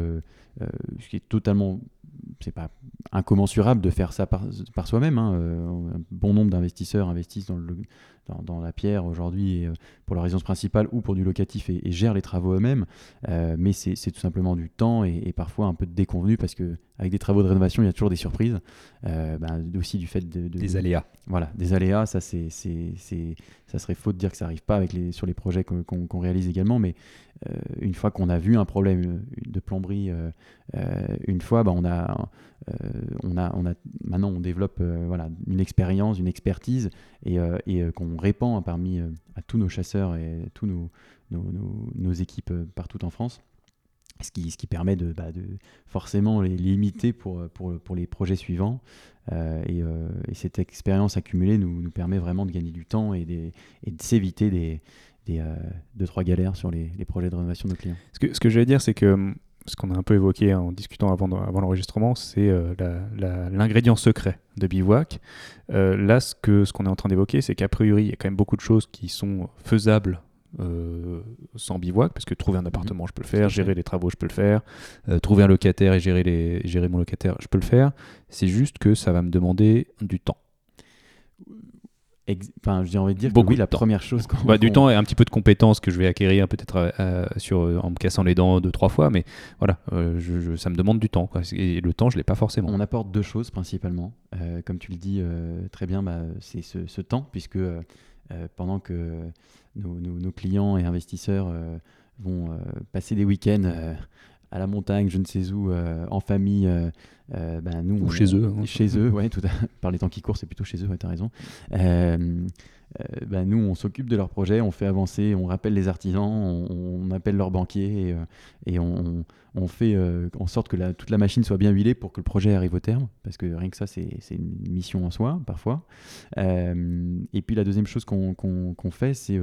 qui est totalement c'est pas incommensurable de faire ça par, par soi-même. Hein. Un bon nombre d'investisseurs investissent dans le, dans, la pierre aujourd'hui euh, pour leur résidence principale ou pour du locatif et, gèrent les travaux eux-mêmes. Euh, mais c'est tout simplement du temps et, parfois un peu de déconvenu parce que avec des travaux de rénovation, il y a toujours des surprises. Euh, bah, aussi du fait de, des aléas. Voilà, des aléas. Ça, c'est, ça serait faux de dire que ça n'arrive pas avec les, sur les projets qu'on, réalise également. Mais une fois qu'on a vu un problème de plomberie, une fois, bah, on a on a, on a, maintenant on développe voilà, une expérience, une expertise et, et qu'on répand parmi euh, à tous nos chasseurs et tous nos, nos, équipes euh, partout en France. Ce qui, ce qui permet de, bah, de forcément les limiter pour, pour, pour les projets suivants. Euh, et, cette expérience accumulée nous, nous, permet vraiment de gagner du temps et, de s'éviter des, deux, trois galères sur les, les, projets de rénovation de nos clients. Ce que, ce que je vais dire, c'est que hum, ce qu'on a un peu évoqué en discutant avant, avant l'enregistrement, c'est euh, l'ingrédient secret de Bivouac. Euh, là, ce qu'on ce qu'on est en train d'évoquer, c'est qu'a priori, il y a quand même beaucoup de choses qui sont faisables euh, sans bivouac, parce que trouver un mhm. appartement, je peux le faire, gérer les travaux, je peux le faire, trouver un locataire et gérer, les, gérer mon locataire, je peux le faire. C'est juste que ça va me demander du temps. Enfin, j'ai envie de dire Beaucoup que oui, la première chose. Bah, du temps et un petit peu de compétences que je vais acquérir peut-être euh, euh, sur euh, en me cassant les dents deux trois fois, mais voilà, je, ça me demande du temps. Quoi. Et le temps, je l'ai pas forcément. On apporte deux choses principalement. comme tu le dis très bien, bah, c'est ce, temps, puisque pendant que nos, nos, clients et investisseurs vont passer des week-ends à la montagne, je ne sais où, en famille, euh, ben, nous, Ou chez eux. Hein. Chez eux, ouais, tout par les temps qui courent, c'est plutôt chez eux, ouais, tu as raison. Euh, euh, ben, nous, on s'occupe de leurs projets, on fait avancer, on rappelle les artisans, on, appelle leurs banquiers et, et on, on, fait en sorte que la, toute la machine soit bien huilée pour que le projet arrive au terme, parce que rien que ça, c'est une mission en soi, parfois. et puis la deuxième chose qu'on fait, c'est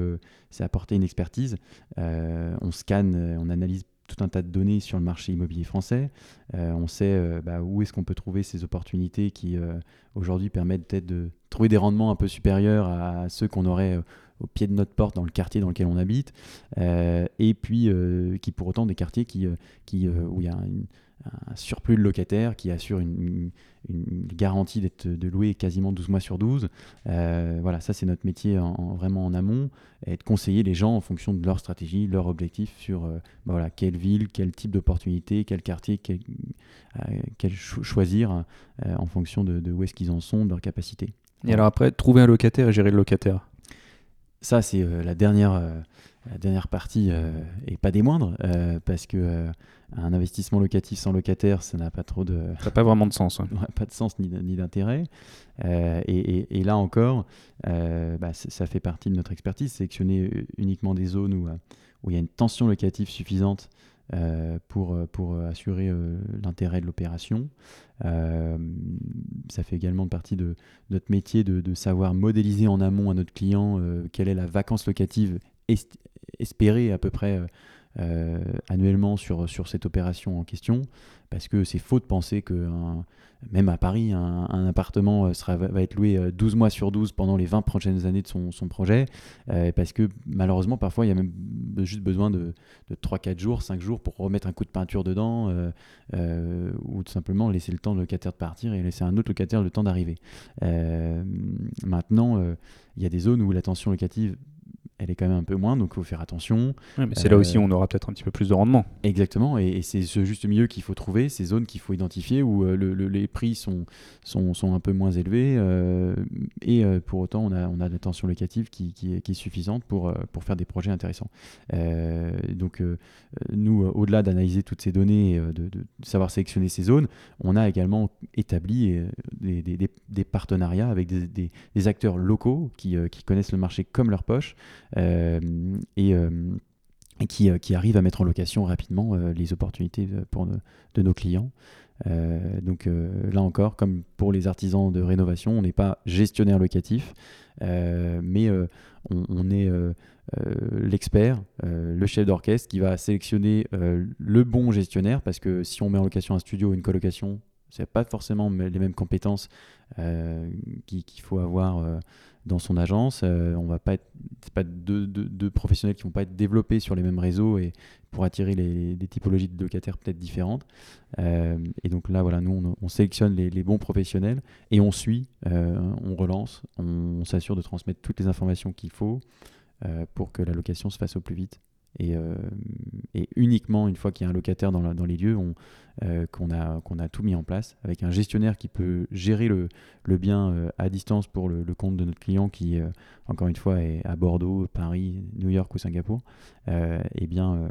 apporter une expertise. on scanne, on analyse tout un tas de données sur le marché immobilier français. Euh, on sait euh, bah, où est-ce qu'on peut trouver ces opportunités qui euh, aujourd'hui permettent peut-être de trouver des rendements un peu supérieurs à ceux qu'on aurait au pied de notre porte dans le quartier dans lequel on habite. et puis qui pour autant des quartiers qui, qui, où il y a une, un surplus de locataires qui assure une, garantie d'être de louer quasiment 12 mois sur 12. Euh, voilà, ça c'est notre métier en, vraiment en amont, et de conseiller les gens en fonction de leur stratégie, leur objectif sur euh, bah voilà, quelle ville, quel type d'opportunité, quel quartier, quel, euh, choisir en fonction de, où est-ce qu'ils en sont, de leur capacité. Et alors après, trouver un locataire et gérer le locataire? Ça c'est la dernière la dernière partie et pas des moindres, parce que un investissement locatif sans locataire, ça n'a pas trop de. Ça n'a pas vraiment de sens. pas de sens ni, d'intérêt. Euh, et, là encore, euh, bah, ça fait partie de notre expertise, sélectionner uniquement des zones où, où il y a une tension locative suffisante euh, pour, pour assurer l'intérêt de l'opération. ça fait également partie de notre métier de, de, savoir modéliser en amont à notre client quelle est la vacance locative espérée à peu près euh, annuellement sur, sur cette opération en question, parce que c'est faux de penser que même à Paris, un, appartement euh, sera, va être loué 12 euh, mois sur 12 pendant les 20 prochaines années de son, son projet, parce que malheureusement, parfois, il y a même juste besoin de, de 3-4 jours, 5 jours pour remettre un coup de peinture dedans, ou tout simplement laisser le temps au locataire de partir et laisser un autre locataire le temps d'arriver. maintenant, il y a des zones où la tension locative elle est quand même un peu moins, donc il faut faire attention. mais c'est là aussi où on aura peut-être un petit peu plus de rendement. Exactement, et, c'est ce juste milieu qu'il faut trouver, ces zones qu'il faut identifier où euh, les prix sont, sont, sont, un peu moins élevés, euh, et euh, pour autant on a, on a de la tension locative qui, qui, est, suffisante pour, pour faire des projets intéressants. donc nous, au-delà d'analyser toutes ces données et de, de, savoir sélectionner ces zones, on a également établi des, des, des partenariats avec des, acteurs locaux qui, qui connaissent le marché comme leur poche. Euh, et euh, qui, euh, qui, arrive à mettre en location rapidement les opportunités pour de nos clients. donc là encore, comme pour les artisans de rénovation, on n'est pas gestionnaire locatif, mais on, est l'expert, le chef d'orchestre qui va sélectionner le bon gestionnaire, parce que si on met en location un studio ou une colocation, C'est pas forcément les mêmes compétences qu'il faut avoir dans son agence. on va pas être, pas deux, professionnels qui vont pas être développés sur les mêmes réseaux et pour attirer les, des typologies de locataires peut-être différentes. et donc là, voilà, nous, on, sélectionne les, bons professionnels et on suit, on relance, on s'assure de transmettre toutes les informations qu'il faut. Euh, pour que la location se fasse au plus vite. Et, euh, uniquement une fois qu'il y a un locataire dans, les lieux, euh, qu'on a, tout mis en place avec un gestionnaire qui peut gérer le, le bien à distance pour le, compte de notre client qui, encore une fois, est à Bordeaux, Paris, New York ou Singapour. et eh bien,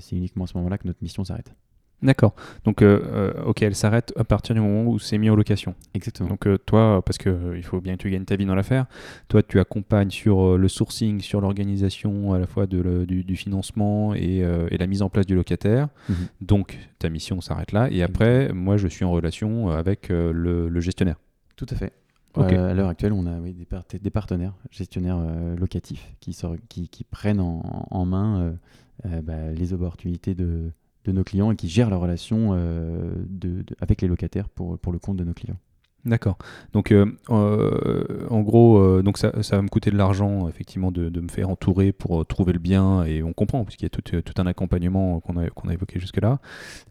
c'est uniquement à ce moment-là que notre mission s'arrête. D'accord. Donc, euh, euh, ok, elle s'arrête à partir du moment où c'est mis en location. Exactement. Donc, euh, toi, parce qu'il il faut bien que tu gagnes ta vie dans l'affaire, toi, tu accompagnes sur le sourcing, sur l'organisation à la fois de du, financement et, la mise en place du locataire. Mhm. Donc, ta mission s'arrête là. Et après, moi, je suis en relation avec le, gestionnaire. Tout à fait. à l'heure actuelle, on a des, des, partenaires gestionnaires locatifs qui, qui, qui, prennent en, main bah, les opportunités de de nos clients et qui gèrent la relation euh, de, avec les locataires pour, pour le compte de nos clients. D'accord. Donc, euh, euh, en gros, euh, donc ça, ça, va me coûter de l'argent, effectivement, de, de, me faire entourer pour trouver le bien, et on comprend, puisqu'il y a tout, tout un accompagnement qu'on a, a évoqué jusque-là,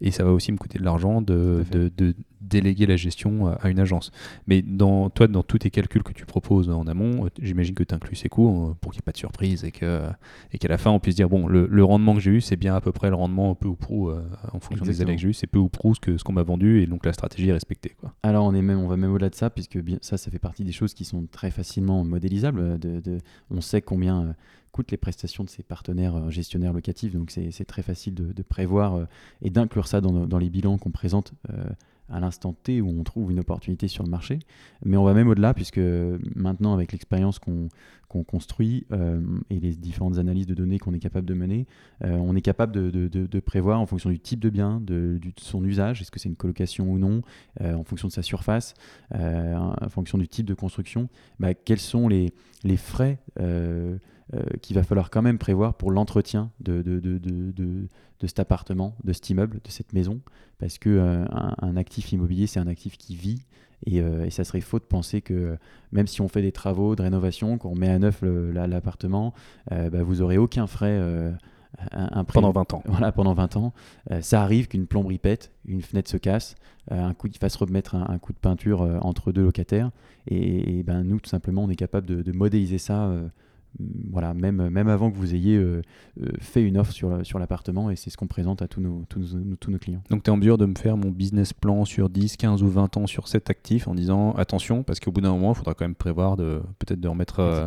et ça va aussi me coûter de l'argent de, de, déléguer la gestion à une agence. Mais dans, toi, dans tous tes calculs que tu proposes en amont, j'imagine que tu inclus ces coûts pour qu'il n'y ait pas de surprise et qu'à et qu'à la fin, on puisse dire, bon, le, le rendement que j'ai eu, c'est bien à peu près le rendement peu ou prou, en fonction des années que j'ai eu, c'est peu ou prou ce qu'on ce qu'on m'a vendu, et donc la stratégie est respectée. Quoi. Alors, on est même, on va même au-delà de ça, puisque bien, ça, ça fait partie des choses qui sont très facilement modélisables. De, on sait combien euh, coûtent les prestations de ces partenaires euh, gestionnaires locatifs, donc c'est très facile de, prévoir euh, et d'inclure ça dans, dans, les bilans qu'on présente à l'instant T où on trouve une opportunité sur le marché. Mais on va même au-delà, puisque maintenant, avec l'expérience qu'on construit euh, et les différentes analyses de données qu'on est capable de mener, euh, on est capable de, prévoir en fonction du type de bien, de, son usage, est-ce que c'est une colocation ou non, euh, en fonction de sa surface, en fonction du type de construction, bah, quels sont les, les frais qu'il va falloir quand même prévoir pour l'entretien de, de, de, de, cet appartement, de cet immeuble, de cette maison, parce que euh, un, actif immobilier, c'est un actif qui vit, et, euh, et, ça serait faux de penser que même si on fait des travaux de rénovation, qu'on met à neuf l'appartement, euh, bah, vous aurez aucun frais. Un, pendant 20 ans. Voilà, pendant 20 ans. ça arrive qu'une plomberie pète, une fenêtre se casse, un coup, il fasse remettre un, coup de peinture entre deux locataires. Et, ben, nous, tout simplement, on est capable de, de modéliser ça voilà, même, même avant que vous ayez euh, euh, fait une offre sur, sur l'appartement, et c'est ce qu'on présente à tous nos, tous nos, tous nos clients. Donc tu es en mesure de me faire mon business plan sur 10, 15 ou 20 ans sur cet actif en disant attention, parce qu'au bout d'un moment, il faudra quand même prévoir de peut-être de remettre. Euh,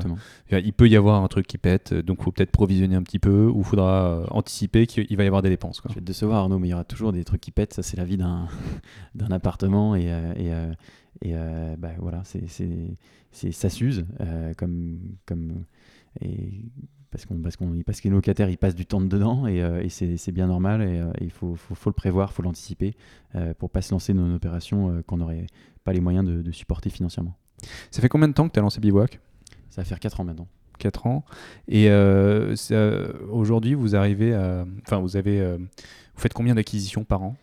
il peut y avoir un truc qui pète, donc il faut peut-être provisionner un petit peu, ou il faudra anticiper qu'il va y avoir des dépenses. Quoi. Je vais te décevoir Arnaud, mais il y aura toujours des trucs qui pètent, ça c'est la vie d'un, d'un appartement, et, et, et bah, voilà, c'est, c'est, ça s'use, comme. comme et parce, qu'on, parce, qu'on, parce que les locataires ils passent du temps dedans et, euh, et c'est, bien normal et euh, il faut, faut, faut, le prévoir, il faut l'anticiper euh, pour pas se lancer dans une opération qu'on n'aurait pas les moyens de, supporter financièrement. Ça fait combien de temps que tu as lancé Bivouac? Ça va faire 4 ans maintenant. 4 ans. Et aujourd'hui, vous arrivez. Enfin, vous avez. vous faites combien d'acquisitions par an?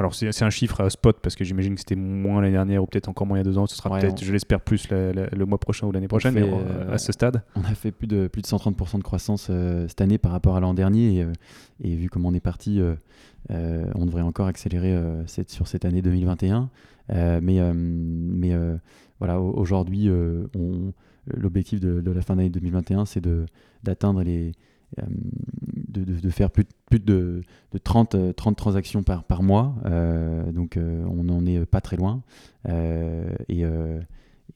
Alors c'est un chiffre à spot parce que j'imagine que c'était moins l'année dernière ou peut-être encore moins il y a deux ans. Ce sera peut-être, je l'espère, plus le mois prochain ou l'année prochaine euh, à ce stade. On a fait plus de, plus de 130% de croissance euh, cette année par rapport à l'an dernier. Et, euh, vu comment on est parti, on devrait encore accélérer sur cette année 2021. mais mais voilà, aujourd'hui, l'objectif de, de, la fin d'année 2021, c'est d'atteindre les euh, de, de, faire plus, plus de, de 30, 30 euh, transactions par, par mois. Euh, donc on n'en est pas très loin. Et,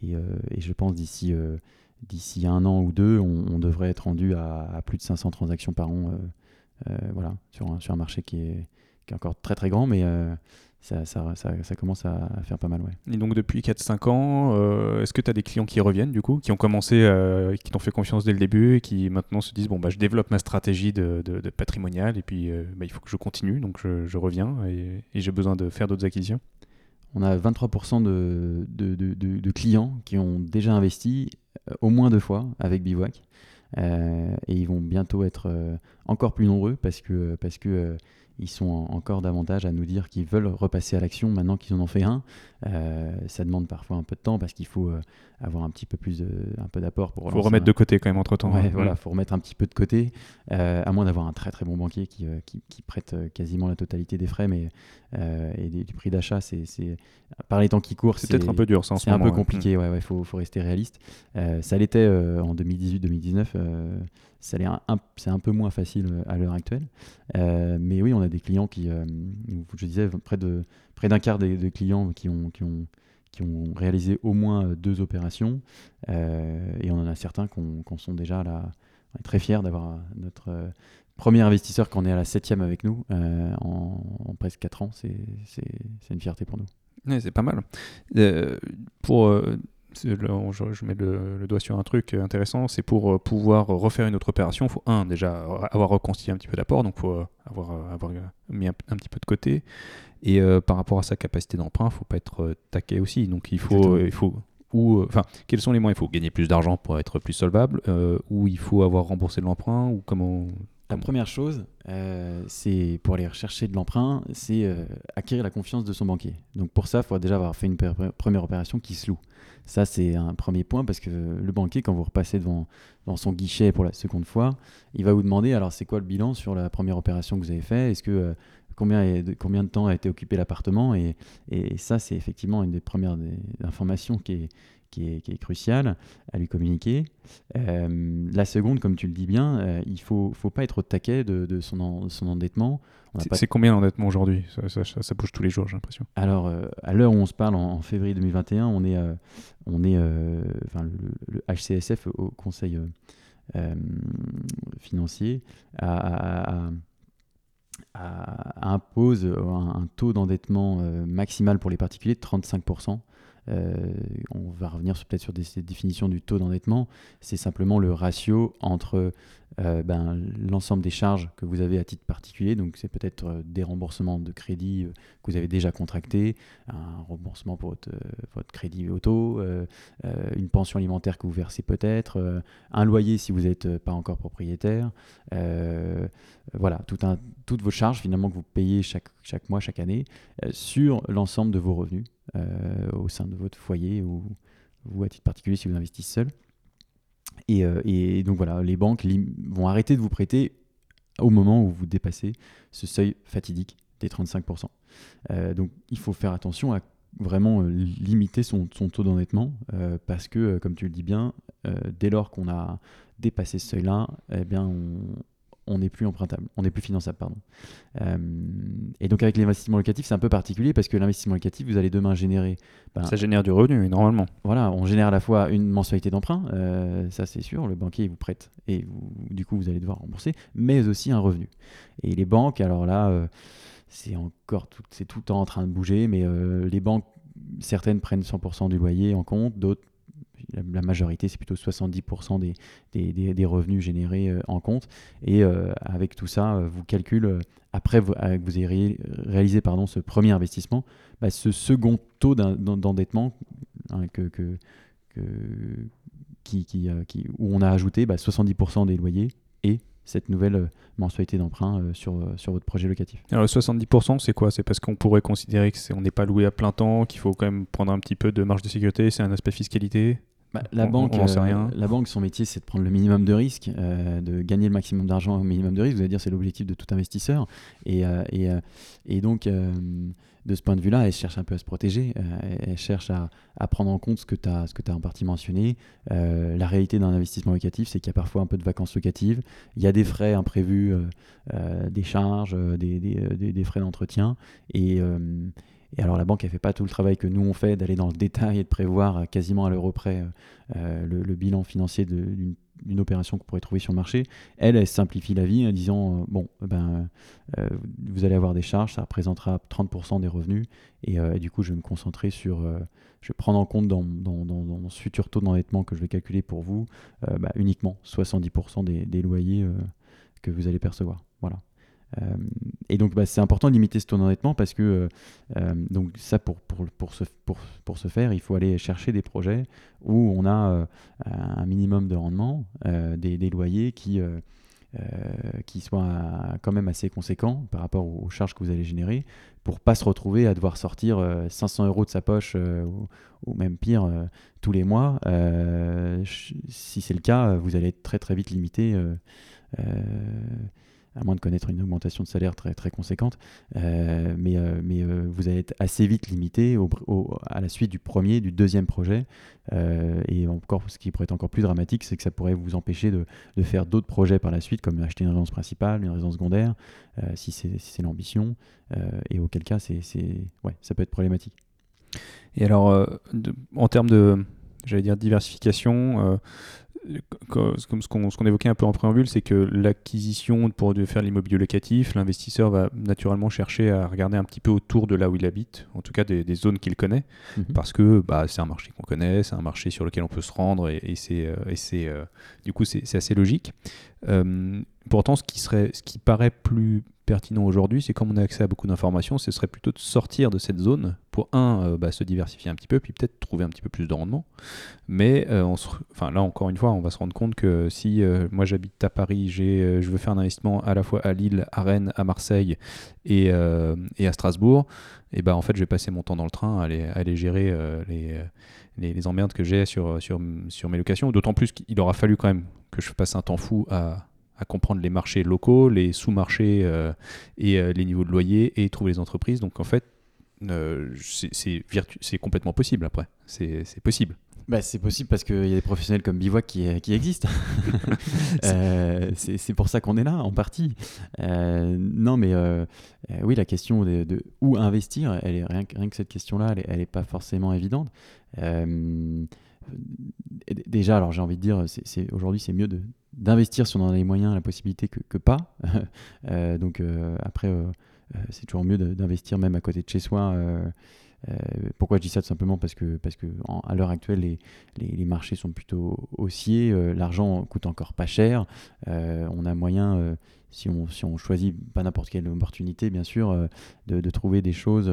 et, je pense d'ici d'ici un an ou deux, on, devrait être rendu à, plus de 500 transactions par an. voilà, sur un, sur un marché qui est, qui est encore très très grand, mais ça, ça, ça, commence à, faire pas mal. Ouais. Et donc depuis 4-5 ans, euh, est-ce que tu as des clients qui reviennent du coup, qui ont commencé, euh, qui t'ont fait confiance dès le début et qui maintenant se disent bon bah je développe ma stratégie de, de, patrimonial et puis euh, bah, il faut que je continue, donc je, je reviens et, j'ai besoin de faire d'autres acquisitions? On a 23% de, de, clients qui ont déjà investi au moins deux fois avec Bivouac. et ils vont bientôt être encore plus nombreux parce que, parce que ils sont encore davantage à nous dire qu'ils veulent repasser à l'action maintenant qu'ils en ont fait un. Euh, ça demande parfois un peu de temps parce qu'il faut euh, avoir un petit peu plus de, un peu d'apport pour. Il faut remettre de côté quand même entre temps. Ouais, voilà, faut remettre un petit peu de côté, euh, à moins d'avoir un très très bon banquier qui, qui, qui, prête quasiment la totalité des frais, mais et du prix d'achat, c'est par les temps qui courent, c'est peut-être un peu dur, ça C'est un peu compliqué, mm. ouais, ouais, faut, faut rester réaliste. ça l'était en 2018-2019 c'est un, peu moins facile à l'heure actuelle. Mais oui, on a des clients qui, je disais, près d'un près quart des, clients qui ont, qui, ont, qui ont réalisé au moins deux opérations. et on en a certains qu'on sont déjà là. Est très fiers d'avoir notre premier investisseur qu'on est à la septième avec nous en, presque quatre ans. C'est une fierté pour nous. Oui, c'est pas mal. pour je, mets le, doigt sur un truc intéressant, c'est pour euh, pouvoir refaire une autre opération, il faut, un, déjà avoir reconstitué un petit peu d'apport, donc il faut euh, avoir, euh, avoir mis un, petit peu de côté. Et par rapport à sa capacité d'emprunt, il ne faut pas être taqué aussi. Donc il faut, il faut ou, enfin, quels sont les moyens? Il faut gagner plus d'argent pour être plus solvable, ou il faut avoir remboursé de l'emprunt, ou comment? La première chose, c'est pour aller rechercher de l'emprunt, c'est acquérir la confiance de son banquier. Donc pour ça, il faut déjà avoir fait une première opération qui se loue. Ça, c'est un premier point parce que le banquier, quand vous repassez devant, son guichet pour la seconde fois, il va vous demander alors c'est quoi le bilan sur la première opération que vous avez fait? Est-ce que euh, combien, combien de temps a été occupé l'appartement et, et, ça, c'est effectivement une des premières informations qui est, qui est, qui cruciale à lui communiquer. Euh, la seconde, comme tu le dis bien, euh, il ne faut, faut pas être au taquet de, de son, son endettement. C'est combien l'endettement aujourd'hui? Ça, ça, bouge tous les jours, j'ai l'impression. Alors, euh, à l'heure où on se parle, en, février 2021, on est, on est enfin, le, HCSF, au Conseil financier, impose un, taux d'endettement maximal pour les particuliers de 35%. Euh, on va revenir peut-être sur des, définitions du taux d'endettement. C'est simplement le ratio entre euh, ben, l'ensemble des charges que vous avez à titre particulier. Donc, c'est peut-être euh, des remboursements de crédit que vous avez déjà contractés, un remboursement pour votre, crédit auto, une pension alimentaire que vous versez peut-être, un loyer si vous n'êtes pas encore propriétaire. voilà, toutes vos charges finalement que vous payez chaque mois, chaque année, sur l'ensemble de vos revenus. Euh, au sein de votre foyer ou vous à titre particulier si vous investissez seul. Et, euh, donc voilà, les banques vont arrêter de vous prêter au moment où vous dépassez ce seuil fatidique des 35%. Euh, donc il faut faire attention à vraiment limiter son, son taux d'endettement parce que, comme tu le dis bien, dès lors qu'on a dépassé ce seuil-là, eh bien on, on n'est plus empruntable, on n'est plus finançable, pardon. Euh, et donc avec l'investissement locatif, c'est un peu particulier parce que l'investissement locatif, vous allez demain générer. Ben, ça génère du revenu, normalement. Voilà, on génère à la fois une mensualité d'emprunt, euh, ça c'est sûr, le banquier vous prête et du coup vous allez devoir rembourser, mais aussi un revenu. Et les banques, alors là, euh, c'est encore tout, c'est tout le temps en train de bouger, mais les banques, certaines prennent 100% du loyer en compte, d'autres la, majorité, c'est plutôt 70% des, des, des, revenus générés euh, en compte. Et euh, avec tout ça, euh, vous calculez, après que vous ayez réalisé pardon, ce premier investissement, bah, ce second taux d'endettement hein, que, que, qui, qui, qui, où on a ajouté 70% bah, des loyers et cette nouvelle mensualité d'emprunt sur, sur votre projet locatif. Alors 70%, c'est quoi? C'est parce qu'on pourrait considérer qu'on n'est pas loué à plein temps, qu'il faut quand même prendre un petit peu de marge de sécurité, c'est un aspect fiscalité? Bah, la, banque, euh, la banque, son métier, c'est de prendre le minimum de risque, euh, de gagner le maximum d'argent au minimum de risque. Vous allez dire, c'est l'objectif de tout investisseur. Et, euh, et, et donc, de ce point de vue-là, elle cherche un peu à se protéger. elle cherche à, à, prendre en compte ce que tu as, ce que as en partie mentionné. la réalité d'un investissement locatif, c'est qu'il y a parfois un peu de vacances locatives. Il y a des frais imprévus, des charges, des, des, des frais d'entretien. Et et alors la banque, elle fait pas tout le travail que nous on fait d'aller dans le détail et de prévoir euh, quasiment à l'euro près euh, euh, le, bilan financier d'une opération qu'on pourrait trouver sur le marché. Elle, elle simplifie la vie en disant bon, ben, vous allez avoir des charges, ça représentera 30% des revenus, et, du coup, je vais me concentrer sur, je vais prendre en compte dans, dans, dans, ce futur taux d'endettement que je vais calculer pour vous, bah, uniquement 70% des, des loyers que vous allez percevoir. Voilà. Euh, et donc, bah, c'est important de limiter ce taux d'endettement parce que, euh, euh, donc, ça, pour, pour, pour, ce, pour, pour faire, il faut aller chercher des projets où on a un minimum de rendement, des, des, loyers qui, qui soit quand même assez conséquent par rapport aux charges que vous allez générer pour pas se retrouver à devoir sortir 500 euros de sa poche ou, même pire tous les mois. si c'est le cas, vous allez être très très vite limité à moins de connaître une augmentation de salaire très, très conséquente. Euh, mais euh, mais euh, vous allez être assez vite limité à la suite du premier, du deuxième projet. et encore, ce qui pourrait être encore plus dramatique, c'est que ça pourrait vous empêcher de, de faire d'autres projets par la suite, comme acheter une résidence principale, une résidence secondaire, si c'est si l'ambition. et auquel cas, c'est ouais, ça peut être problématique. Et alors, en termes de, j'allais dire, diversification, comme ce qu'on évoquait un peu en préambule, c'est que l'acquisition pour faire l'immobilier locatif, l'investisseur va naturellement chercher à regarder un petit peu autour de là où il habite, en tout cas des, zones qu'il connaît, mhm. parce que bah, c'est un marché qu'on connaît, c'est un marché sur lequel on peut se rendre, et, c'est euh, euh, du coup c'est assez logique. Euh, pourtant, ce qui, serait, ce qui paraît plus pertinent aujourd'hui, c'est comme on a accès à beaucoup d'informations, ce serait plutôt de sortir de cette zone pour, un, euh, bah, se diversifier un petit peu, puis peut-être trouver un petit peu plus de rendement. Mais euh, enfin, là, encore une fois, on va se rendre compte que si euh, moi j'habite à Paris, j'ai, je veux faire un investissement à la fois à Lille, à Rennes, à Marseille et, et à Strasbourg, et ben en fait, je vais passer mon temps dans le train à aller, aller gérer les, les, les, emmerdes que j'ai sur, sur, sur mes locations. D'autant plus qu'il aura fallu quand même que je passe un temps fou à à comprendre les marchés locaux, les sous-marchés euh, et euh, les niveaux de loyer et trouver les entreprises. Donc en fait, euh, c'est complètement possible après. C'est possible. Bah, c'est possible parce qu'il y a des professionnels comme Bivouac qui, qui existent. c'est pour ça qu'on est là, en partie. non, mais oui, la question de, où investir, elle est, rien, rien que cette question-là, elle n'est pas forcément évidente. déjà, alors j'ai envie de dire, aujourd'hui, c'est mieux de d'investir si on en a les moyens, la possibilité que, pas. Euh, donc euh, après, euh, c'est toujours mieux d'investir même à côté de chez soi. pourquoi je dis ça Tout simplement parce que, parce que à l'heure actuelle, les, les, marchés sont plutôt haussiers, l'argent coûte encore pas cher, on a moyen, si, on, si on choisit pas n'importe quelle opportunité, bien sûr, de, de, trouver des choses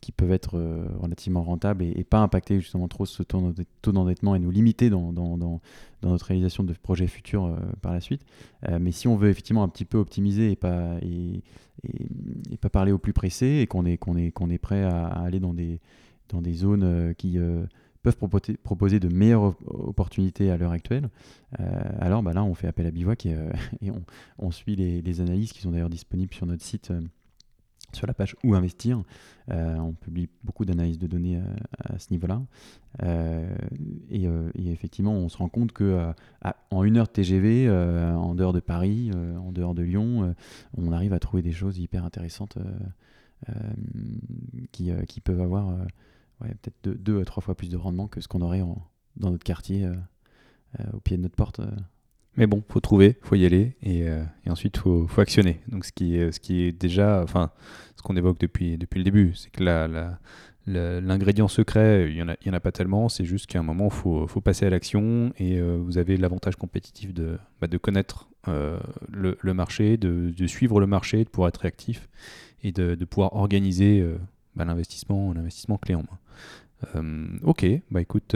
qui peuvent être euh, relativement rentables et, pas impacter justement trop ce taux d'endettement et nous limiter dans, dans, dans, notre réalisation de projets futurs euh, par la suite. Euh, mais si on veut effectivement un petit peu optimiser et pas, et, et, pas parler au plus pressé et qu'on est, qu'on est, qu'on est prêt à, aller dans des, dans des zones qui peuvent proposer, proposer de meilleures opportunités à l'heure actuelle, alors bah là on fait appel à Bivouac et, et on, on, suit les, les, analyses qui sont d'ailleurs disponibles sur notre site sur la page Où investir. Euh, on publie beaucoup d'analyses de données euh, à, ce niveau-là. Euh, et, effectivement, on se rend compte que en une heure de TGV, en dehors de Paris, en dehors de Lyon, on arrive à trouver des choses hyper intéressantes qui, qui, peuvent avoir peut-être deux, à trois fois plus de rendement que ce qu'on aurait dans notre quartier, au pied de notre porte. Mais bon, faut trouver, faut y aller, et, euh, et ensuite faut, faut actionner. Donc ce qui est, déjà, enfin, ce qu'on évoque depuis, le début, c'est que l'ingrédient secret, il n'y en, a, y en a pas tellement, c'est juste qu'à un moment, faut, faut, passer à l'action, et euh, vous avez l'avantage compétitif de, bah, connaître euh, le, marché, de, suivre le marché, de pouvoir être réactif, et de, pouvoir organiser bah, l'investissement, l'investissement clé en main. ok, bah écoute,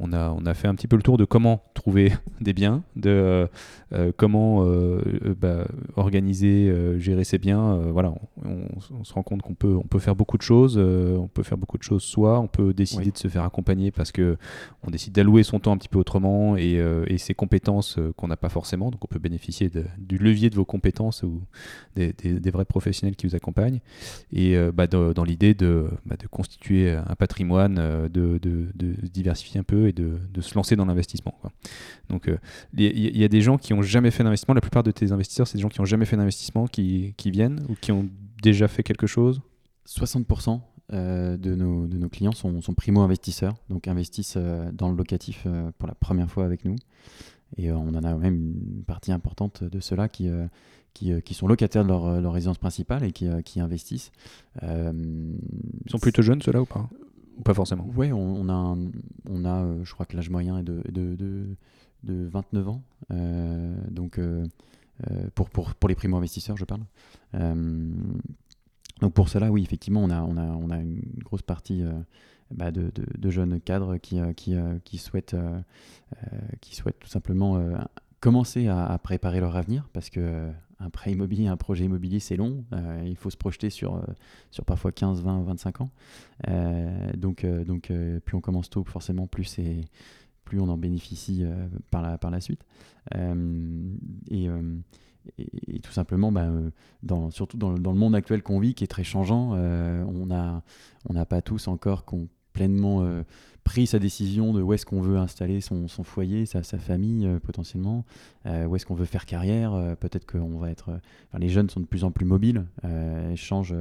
on a, on a fait un petit peu le tour de comment trouver des biens, de euh, euh, comment euh, bah, organiser, gérer ses biens. voilà, on, se rend compte qu'on peut, on peut faire beaucoup de choses. on peut faire beaucoup de choses soit, on peut décider de se faire accompagner parce que on décide d'allouer son temps un petit peu autrement et, ses compétences qu'on n'a pas forcément. Donc on peut bénéficier du levier de vos compétences ou des, vrais professionnels qui vous accompagnent. Et bah, dans, l'idée de, bah, de, constituer un patrimoine, de, de diversifier un peu et de, se lancer dans l'investissement. Donc il euh, y, a des gens qui n'ont jamais fait d'investissement. La plupart de tes investisseurs, c'est des gens qui n'ont jamais fait d'investissement qui, viennent ou qui ont déjà fait quelque chose? 60% euh, de, nos, de, nos, clients sont, sont primo-investisseurs, donc investissent euh, dans le locatif pour la première fois avec nous. Et on en a même une partie importante de ceux-là qui, qui, qui, sont locataires de leur, leur résidence principale et qui, qui investissent. Ils sont plutôt jeunes, ceux-là, ou pas? Pas forcément Oui, on, a, on a euh, je crois que l'âge moyen est de, de, de, 29 ans. Euh, donc, euh, pour, pour, pour, les primo-investisseurs, je parle. donc, pour cela, oui, effectivement, on a, on a, on a une grosse partie bah, de, de, jeunes cadres qui, qui, qui, souhaitent, qui souhaitent tout simplement commencer à, préparer leur avenir parce que un prêt immobilier, un projet immobilier, c'est long. il faut se projeter sur, sur parfois 15, 20, 25 ans. donc, donc plus on commence tôt, forcément, plus c'est plus on en bénéficie par, la, par la suite. et, tout simplement, bah, surtout dans, dans, le monde actuel qu'on vit, qui est très changeant, on n'a on pas tous encore pleinement pris sa décision de où est-ce qu'on veut installer son, foyer, sa, famille euh, potentiellement, euh, où est-ce qu'on veut faire carrière. Euh, peut-être qu'on va être. les jeunes sont de plus en plus mobiles, changent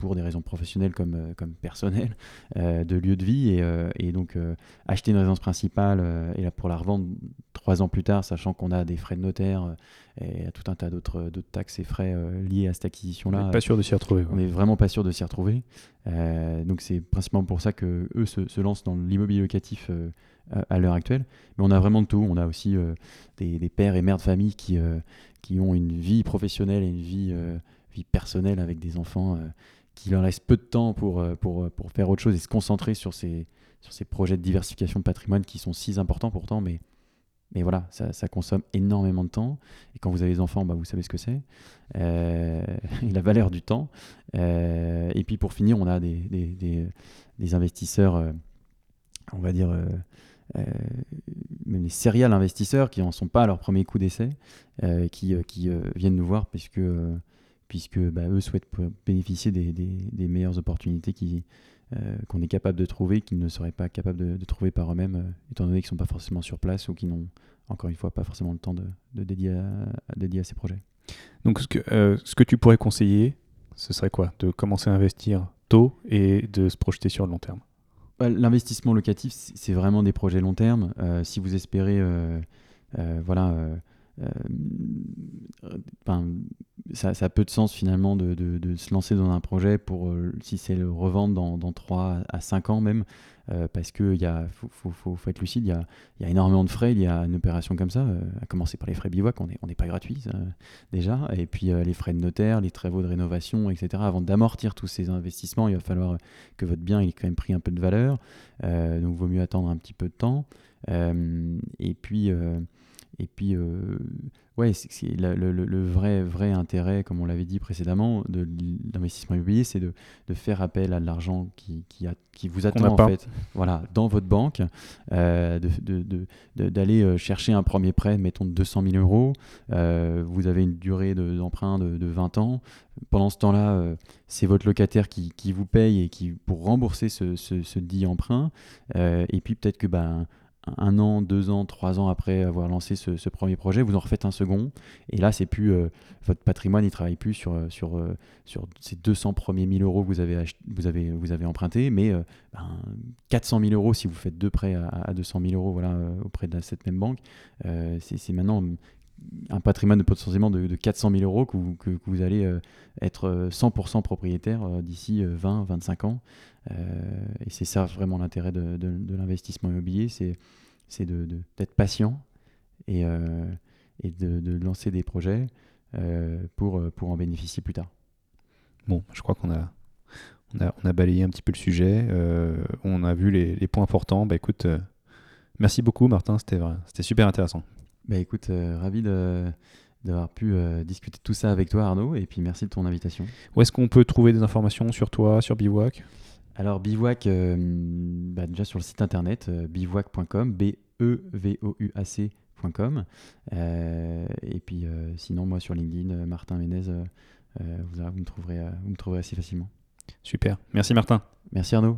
pour des raisons professionnelles comme, comme personnelles, de lieu de vie. Et, et donc, acheter une résidence principale et là, pour la revendre trois ans plus tard, sachant qu'on a des frais de notaire et tout un tas d'autres taxes et frais liés à cette acquisition-là. On n'est pas sûr de s'y retrouver. On n'est vraiment pas sûr de s'y retrouver. donc, c'est principalement pour ça que eux se, se lancent dans l'immobilier locatif à l'heure actuelle. Mais on a vraiment de tout. On a aussi des, des, pères et mères de famille qui, qui ont une vie professionnelle et une vie, vie personnelle avec des enfants qu'il leur reste peu de temps pour, euh, pour, euh, pour faire autre chose et se concentrer sur ces, sur ces projets de diversification de patrimoine qui sont si importants pourtant, mais, mais voilà, ça, consomme énormément de temps. Et quand vous avez des enfants, bah, vous savez ce que c'est, euh, la valeur du temps. et puis pour finir, on a des, des, des, investisseurs, on va dire, même les serial investisseurs qui n'en sont pas à leur premier coup d'essai, qui, qui viennent nous voir puisque puisque bah, eux souhaitent bénéficier des, des, meilleures opportunités euh, qu'on est capable de trouver, qu'ils ne seraient pas capables de, trouver par eux-mêmes, euh, étant donné qu'ils ne sont pas forcément sur place ou qu'ils n'ont, encore une fois, pas forcément le temps de, dédier, à, dédier à ces projets. Donc ce que, euh, ce que tu pourrais conseiller, ce serait quoi? De commencer à investir tôt et de se projeter sur le long terme? Bah, L'investissement locatif, c'est vraiment des projets long terme. si vous espérez voilà, ça, ça, a peu de sens finalement de, de, se lancer dans un projet pour, euh, si c'est le revendre dans, dans, 3 à 5 ans même, euh, parce qu'il faut, faut, faut, faut, être lucide, il y, a, y, a, énormément de frais, il y a une opération comme ça, euh, à commencer par les frais bivouac, on n'est on est pas gratuit déjà, et puis les frais de notaire, les travaux de rénovation, etc. Avant d'amortir tous ces investissements, il va falloir que votre bien ait quand même pris un peu de valeur, donc il vaut mieux attendre un petit peu de temps. et puis et puis, euh, ouais, c'est le, vrai, vrai intérêt, comme on l'avait dit précédemment, de l'investissement immobilier, c'est de, faire appel à de l'argent qui, qui, qui, vous attend en fait, voilà, dans votre banque, euh, d'aller euh, chercher un premier prêt, mettons de 200 000 euros. vous avez une durée d'emprunt de, 20 ans. Pendant ce temps-là, c'est votre locataire qui, vous paye et qui pour rembourser ce, ce, dit emprunt. et puis peut-être que ben un an, deux ans, trois ans après avoir lancé ce, premier projet, vous en refaites un second. Et là, c'est plus euh, votre patrimoine, il travaille plus sur, euh, sur, euh, sur ces 200 premiers 1000 euros que vous avez, vous emprunté, mais 400 ben, 000 euros si vous faites deux prêts à, 200 000 euros voilà, auprès de cette même banque. c'est maintenant un patrimoine potentiellement de, de 400 000 euros que vous, allez être 100% propriétaire d'ici 20, 25 ans. et c'est ça vraiment l'intérêt de, l'investissement immobilier, c'est d'être patient et, euh, de, lancer des projets euh, pour, euh, pour en bénéficier plus tard. Bon, je crois qu'on a, on a, balayé un petit peu le sujet. on a vu les, les points importants. Bah, écoute, merci beaucoup, Martin. C'était super intéressant. Bah, écoute, ravi d'avoir pu discuter de tout ça avec toi, Arnaud. Et puis, merci de ton invitation. Où est-ce qu'on peut trouver des informations sur toi, sur Bivouac? Alors Bivouac, euh, bah, déjà sur le site internet euh, bivouac.com, B-E-V-O-U-A-C.com. Euh, et puis sinon, moi sur LinkedIn, Martin Ménez, vous, me trouverez, vous me trouverez assez facilement. Super. Merci Martin. Merci Arnaud.